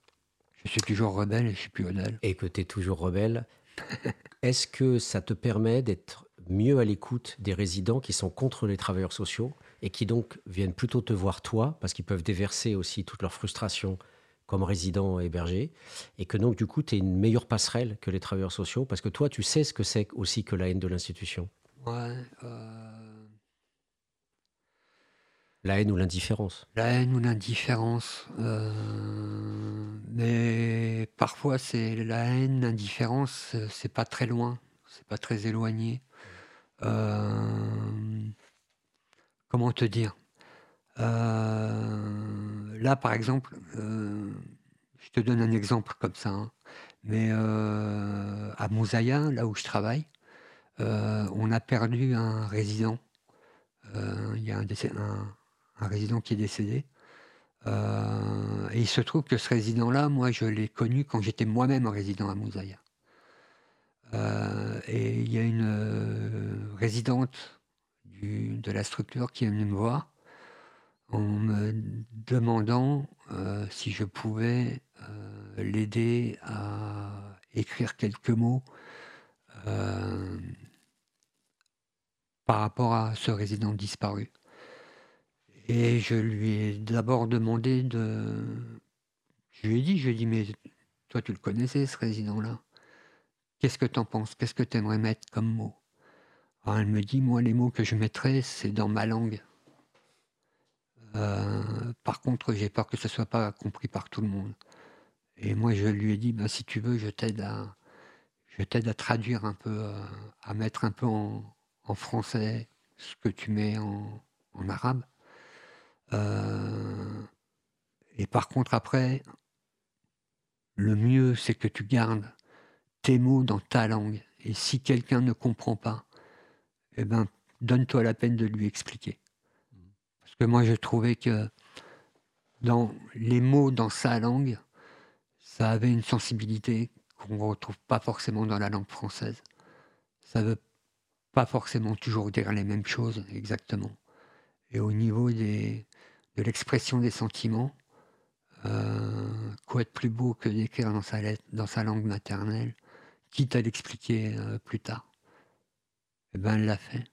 Je suis toujours rebelle et je suis plus odal. et que tu es toujours rebelle. Est-ce que ça te permet d'être mieux à l'écoute des résidents qui sont contre les travailleurs sociaux et qui donc viennent plutôt te voir toi, parce qu'ils peuvent déverser aussi toute leur frustration comme résidents hébergés, et que donc du coup tu es une meilleure passerelle que les travailleurs sociaux, parce que toi tu sais ce que c'est aussi que la haine de l'institution, Ouais, euh, la haine ou l'indifférence. la haine ou l'indifférence. euh, mais parfois, c'est la haine, l'indifférence, c'est pas très loin, c'est pas très éloigné. Euh, comment te dire Euh, Là, par exemple, euh, je te donne un exemple comme ça. hein. Mais euh, à Moussaïa, là où je travaille, euh, on a perdu un résident. Il y a un, résident qui est décédé. Et il se trouve que ce résident-là, moi, je l'ai connu quand j'étais moi-même résident à. Euh, et il y a une résidente de la structure qui est venue me voir en me demandant euh, si je pouvais euh, l'aider à écrire quelques mots euh, par rapport à ce résident disparu. Et je lui ai d'abord demandé de... Je lui ai dit, je lui ai dit, mais toi tu le connaissais ce résident-là Qu'est-ce que tu en penses? Qu'est-ce que tu aimerais mettre comme mot? Elle me dit, moi les mots que je mettrais, c'est dans ma langue. Euh, par contre, j'ai peur que ce soit pas compris par tout le monde. Et moi, je lui ai dit, bah, si tu veux, je t'aide à, je t'aide à traduire un peu, euh, à mettre un peu en, français ce que tu mets en, en arabe. Euh, et par contre, après, le mieux, c'est que tu gardes tes mots dans ta langue. Et si quelqu'un ne comprend pas, eh ben, donne-toi la peine de lui expliquer. Moi, je trouvais que dans les mots dans sa langue, ça avait une sensibilité qu'on ne retrouve pas forcément dans la langue française. Ça veut pas forcément toujours dire les mêmes choses exactement. Et au niveau de l'expression des sentiments, euh, quoi de plus beau que d'écrire dans sa, langue maternelle, quitte à l'expliquer euh, plus tard. Eh ben, elle l'a fait.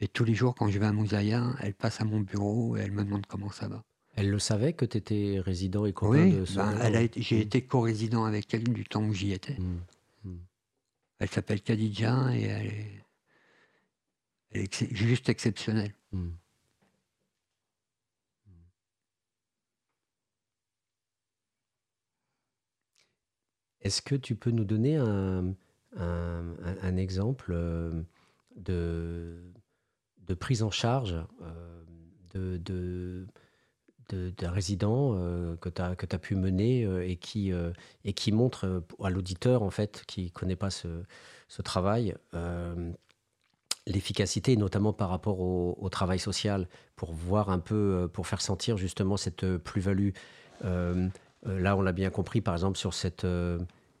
Et tous les jours, quand je vais à Moussaïa, elle passe à mon bureau et elle me demande comment ça va. Elle le savait que tu étais résident et copain Oui, de ce ben, résident elle a? été- j'ai Mm. été co-résident avec elle du temps où j'y étais. Mm. Elle s'appelle Khadija et elle est, elle est juste exceptionnelle. Est-ce que tu peux nous donner un, un- un- un exemple euh, de, de prise en charge euh, de, de- de- d'un résident euh, que tu as, pu mener euh, et, qui, et qui montre à l'auditeur, en fait, qui ne connaît pas ce, ce travail, l'efficacité, notamment par rapport au, travail social, pour voir un peu, pour faire sentir justement cette plus-value. Là, on l'a bien compris, par exemple, sur cette,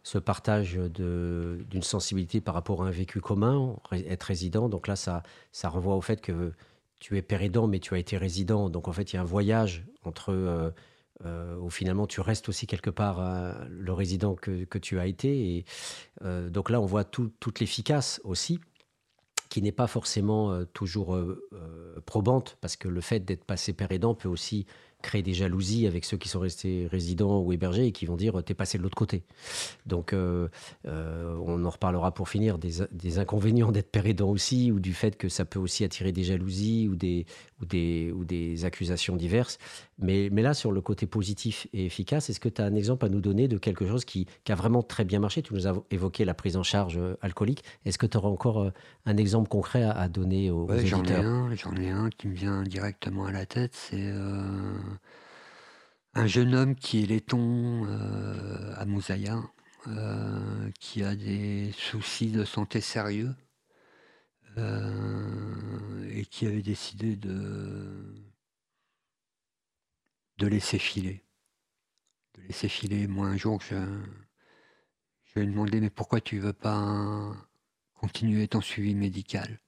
ce partage d'une sensibilité par rapport à un vécu commun, être résident. Donc là, ça, ça renvoie au fait que tu es pérédant, mais tu as été résident. Donc en fait, il y a un voyage entre euh, euh, où finalement tu restes aussi quelque part euh, le résident que, que tu as été. Et, donc là, on voit tout- toute l'efficace aussi qui n'est pas forcément toujours probante, parce que le fait d'être passé père aidant peut aussi créer des jalousies avec ceux qui sont restés résidents ou hébergés et qui vont dire t'es passé de l'autre côté. Donc euh, euh, on en reparlera pour finir des, des inconvénients d'être père aidant aussi, ou du fait que ça peut aussi attirer des jalousies ou des, ou des, ou des accusations diverses. Mais, mais là, sur le côté positif et efficace, est-ce que tu as un exemple à nous donner de quelque chose qui, qui a vraiment très bien marché? Tu nous as évoqué la prise en charge euh, alcoolique. Est-ce que tu auras encore un exemple concret à, à donner aux, aux Ouais, j'en ai un, j'en ai un qui me vient directement à la tête. C'est euh, un jeune homme qui est laiton euh, à Moussaïa, euh, qui a des soucis de santé sérieux euh, et qui avait décidé de, de laisser filer. De laisser filer. Moi, un jour, je, je lui ai demandé Mais pourquoi tu veux pas continuer ton suivi médical?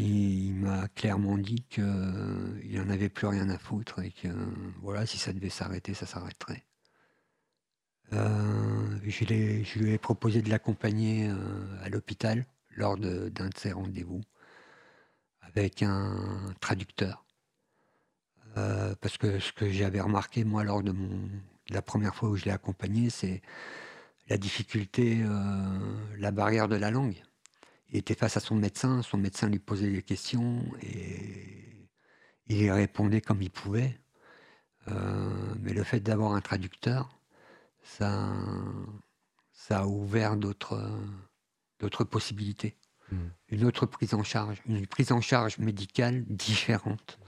Il m'a clairement dit qu'il n'en avait plus rien à foutre et que voilà, si ça devait s'arrêter, ça s'arrêterait. Euh, je, lui ai proposé de l'accompagner euh, à l'hôpital lors d'un de ses rendez-vous avec un traducteur. Euh, parce que ce que j'avais remarqué, moi, lors de, mon, la première fois où je l'ai accompagné, c'est la difficulté, euh, la barrière de la langue. Il était face à son médecin, son médecin lui posait des questions et il y répondait comme il pouvait. Euh, mais le fait d'avoir un traducteur, ça, ça a ouvert d'autres possibilités. Mm. Une autre prise en charge, une prise en charge médicale différente.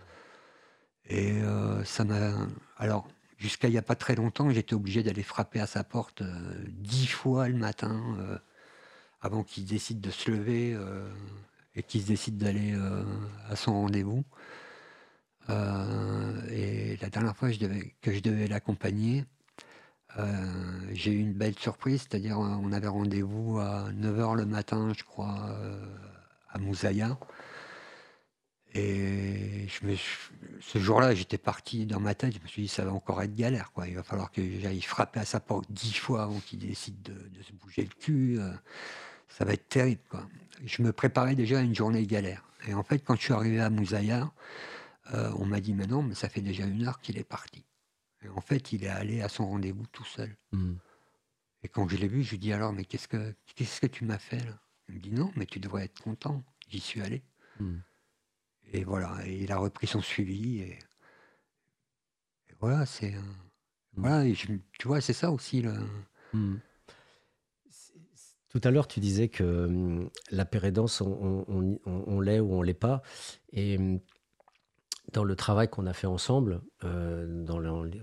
Et euh, ça m'a. Alors, jusqu'à il n'y a pas très longtemps, j'étais obligé d'aller frapper à sa porte euh, dix fois le matin avant qu'il décide de se lever euh, et qu'il se décide d'aller euh, à son rendez-vous. Euh, et la dernière fois que je devais l'accompagner, j'ai eu une belle surprise, c'est-à-dire on avait rendez-vous à 9h le matin, je crois, à Moussaïa. Et ce jour-là, j'étais parti dans ma tête, je me suis dit, ça va encore être galère. Quoi. Il va falloir que j'aille frapper à sa porte dix fois avant qu'il décide de, de se bouger le cul. Ça va être terrible. Quoi. Je me préparais déjà à une journée galère. Et en fait, quand je suis arrivé à Moussaïa, euh, on m'a dit, mais non, mais ça fait déjà une heure qu'il est parti. Et en fait, il est allé à son rendez-vous tout seul. Mm. Et quand je l'ai vu, je lui dis alors, mais qu'est-ce que, qu'est-ce que tu m'as fait là? Il me dit non, mais tu devrais être content. J'y suis allé. Mm. Et voilà, et il a repris son suivi. Et, et voilà, c'est. un- Voilà, et je- tu vois, c'est ça aussi. Le... Tout à l'heure, tu disais que hum, la pérédance, on, l'est ou on l'est pas. Et hum, dans le travail qu'on a fait ensemble, euh,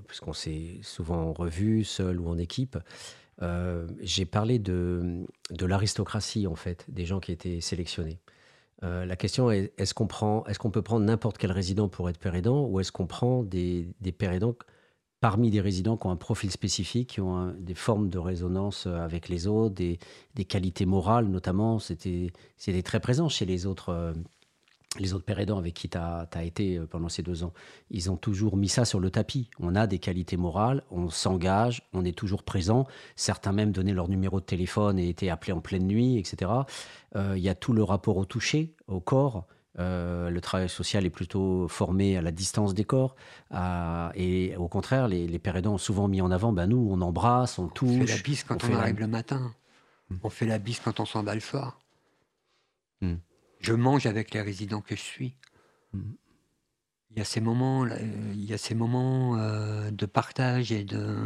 puisqu'on s'est souvent en revue, seul ou en équipe, euh, j'ai parlé de, de l'aristocratie, en fait, des gens qui étaient sélectionnés. Euh, la question est est-ce qu'on prend, est-ce qu'on peut prendre n'importe quel résident pour être pérédant ou est-ce qu'on prend des, des pérédants parmi des résidents qui ont un profil spécifique, qui ont des formes de résonance euh, avec les autres, des, qualités morales notamment. C'était très présent chez les autres, euh, les avec qui tu as, été euh, pendant ces deux ans. Ils ont toujours mis ça sur le tapis. On a des qualités morales, on s'engage, on est toujours présent. Certains même donnaient leur numéro de téléphone et étaient appelés en pleine nuit, etc. Il y a tout le rapport au toucher, au corps. Euh, le travail social est plutôt formé à la distance des corps. à- et au contraire, les, les pères aidants ont souvent mis en avant, ben nous, on embrasse, on On touche. fait la bise quand on on, la- arrive le matin. On fait la bise quand on s'en va le soir. Mm. Je mange avec les résidents que je suis. Mm. Il y a ces moments, euh, il y a ces moments euh, de partage et de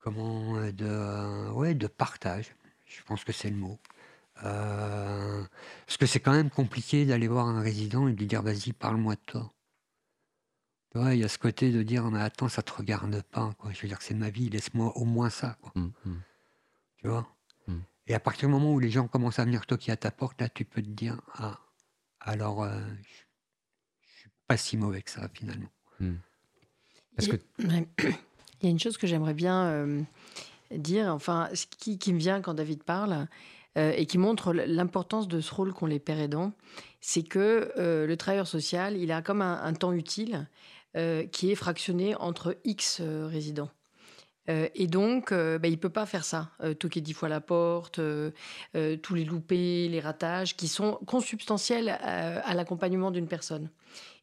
comment de ouais de partage. Je pense que c'est le mot. Euh, parce que c'est quand même compliqué d'aller voir un résident et de lui dire vas-y parle-moi de toi. Tu vois, il y a ce côté de dire mais attends ça te regarde pas quoi. Je veux dire c'est ma vie, laisse-moi au moins ça quoi. Mm, mm. Tu vois? Mm. Et à partir du moment où les gens commencent à venir toquer à ta porte, là, tu peux te dire Ah, alors, euh, je suis pas si mauvais que ça, finalement. Parce que. Il y a une chose que j'aimerais bien euh, dire, enfin, ce qui, qui me vient quand David parle, euh, et qui montre l'importance de ce rôle qu'ont les pères aidants, c'est que euh, le travailleur social, il a comme un, temps utile euh, qui est fractionné entre X résidents. Et donc, bah, il ne peut pas faire ça, euh, toquer dix fois la porte, tous les loupés, les ratages, qui sont consubstantiels à, à l'accompagnement d'une personne.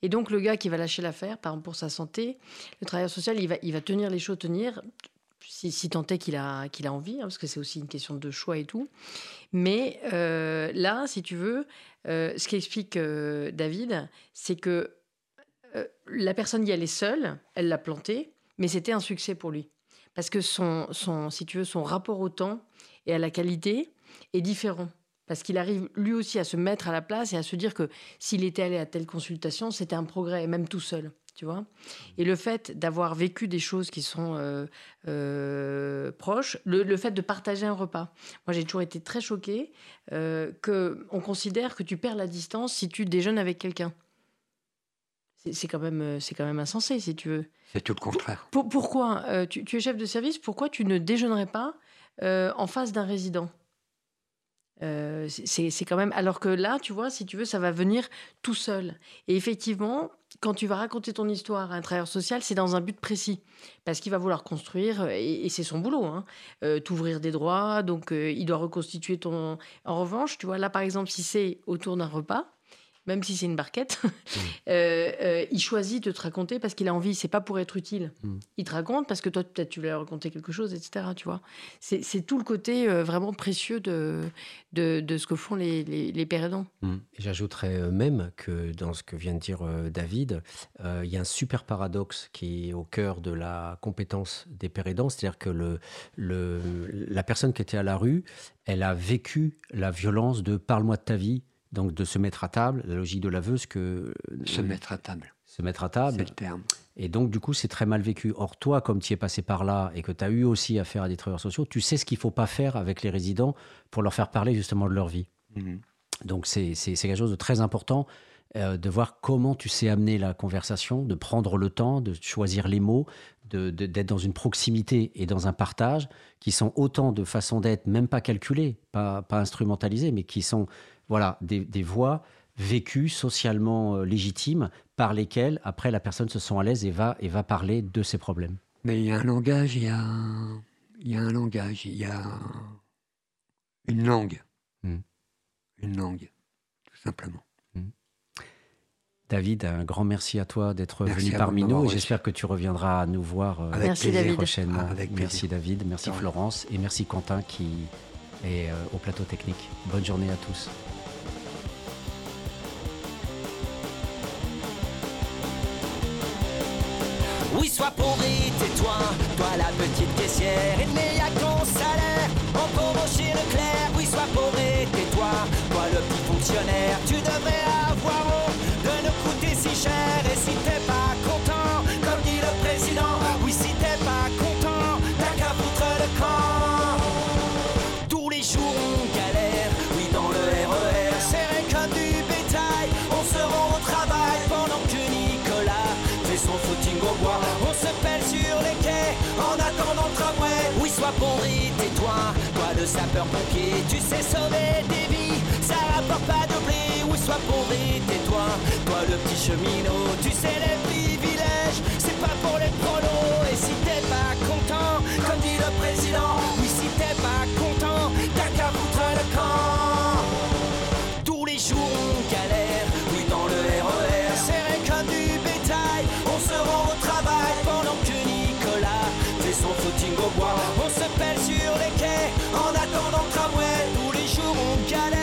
Et donc, le gars qui va lâcher l'affaire, par exemple pour sa santé, le travailleur social, il va, il va tenir les choses, tenir, si, tant est qu'il a, a envie, hein, parce que c'est aussi une question de choix et tout. Mais euh, là, si tu veux, euh, ce qu'explique euh, David, c'est que la personne y allait seule, elle l'a planté, mais c'était un succès pour lui. Parce que son, son, si tu veux, son rapport au temps et à la qualité est différent. Parce qu'il arrive lui aussi à se mettre à la place et à se dire que s'il était allé à telle consultation, c'était un progrès, même tout seul. Tu vois Et le fait d'avoir vécu des choses qui sont euh, euh, proches, le, le fait de partager un repas. Moi, j'ai toujours été très choquée euh, qu'on considère que tu perds la distance si tu déjeunes avec quelqu'un. C'est- quand, même, euh, c'est quand même insensé, si tu veux. C'est tout le contraire. Pour- pourquoi tu, tu es chef de service, pourquoi tu ne déjeunerais pas en face d'un résident? Euh, c'est quand même. Alors que là, tu vois, si tu veux, ça va venir tout seul. Et effectivement, quand tu vas raconter ton histoire à un travailleur social, c'est dans un but précis. Parce qu'il va vouloir construire, et, et c'est son boulot, hein, euh, t'ouvrir des droits, donc euh, il doit reconstituer ton. En revanche, tu vois, là, par exemple, si c'est autour d'un repas, même si c'est une barquette, euh, euh, il choisit de te raconter parce qu'il a envie, c'est pas pour être utile. Mm. Il te raconte parce que toi, peut-être, tu voulais raconter quelque chose, etc. Tu vois, c'est tout le côté euh, vraiment précieux de, de, de ce que font les, les, les. Mm. J'ajouterais même que dans ce que vient de dire David, il y a un super paradoxe qui est au cœur de la compétence des pères aidants, c'est-à-dire que le, le, la personne qui était à la rue, elle a vécu la violence de parle-moi de ta vie, donc de se mettre à table, la logique de l'aveuse que Se mettre à table. se mettre à C'est table. le terme. Et donc, du coup, c'est très mal vécu. Or, toi, comme tu es passé par là et que tu as eu aussi affaire à des travailleurs sociaux, tu sais ce qu'il faut pas faire avec les résidents pour leur faire parler justement de leur vie. Mhm. Donc, c'est c'est- c'est quelque chose de très important. euh, de voir comment tu sais amener la conversation, de prendre le temps, de choisir les mots, d'être dans une proximité et dans un partage qui sont autant de façons d'être, même pas calculées, pas, pas instrumentalisées, mais qui sont voilà, des, des voies vécues socialement euh, légitimes par lesquelles, après, la personne se sent à l'aise et va, et va parler de ses problèmes. Mais il y a un langage, il y a un, il y a un langage, il y a une langue. Hmm. Une langue, tout simplement. David, un grand merci à toi d'être venu parmi nous j'espère que tu reviendras nous voir euh, Avec Merci, plaisir. David. prochainement. Ah, avec plaisir. merci David, merci. Florence et merci Quentin qui est euh, au plateau technique. Bonne journée à tous. Oui, sois et tais-toi, toi la petite caissière, il n'y a ton salaire. En pauvre chez Leclerc, oui, sois et tais-toi, toi le petit fonctionnaire, tu devrais avoir Et tais-toi, toi le sapeur-pompier, tu sais sauver des vies, ça rapporte pas de blé. Oui, sois et tais-toi, toi le petit cheminot, tu sais les privilèges, c'est pas pour les prolos. Et si t'es pas content, comme dit le président, oui, si t'es pas content, t'as qu'à foutre le camp. Tous les jours on galère, oui dans le RER, serré comme du bétail. On se rend au travail pendant que Nicolas fait son footing au bois. En attendant le tramway. Tous les jours on galère,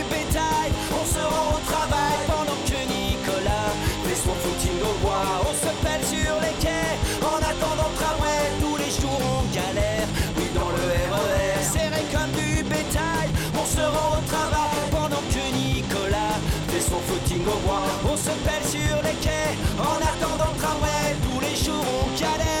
On se pèle sur les quais en attendant le tramway. Tous les jours on galère,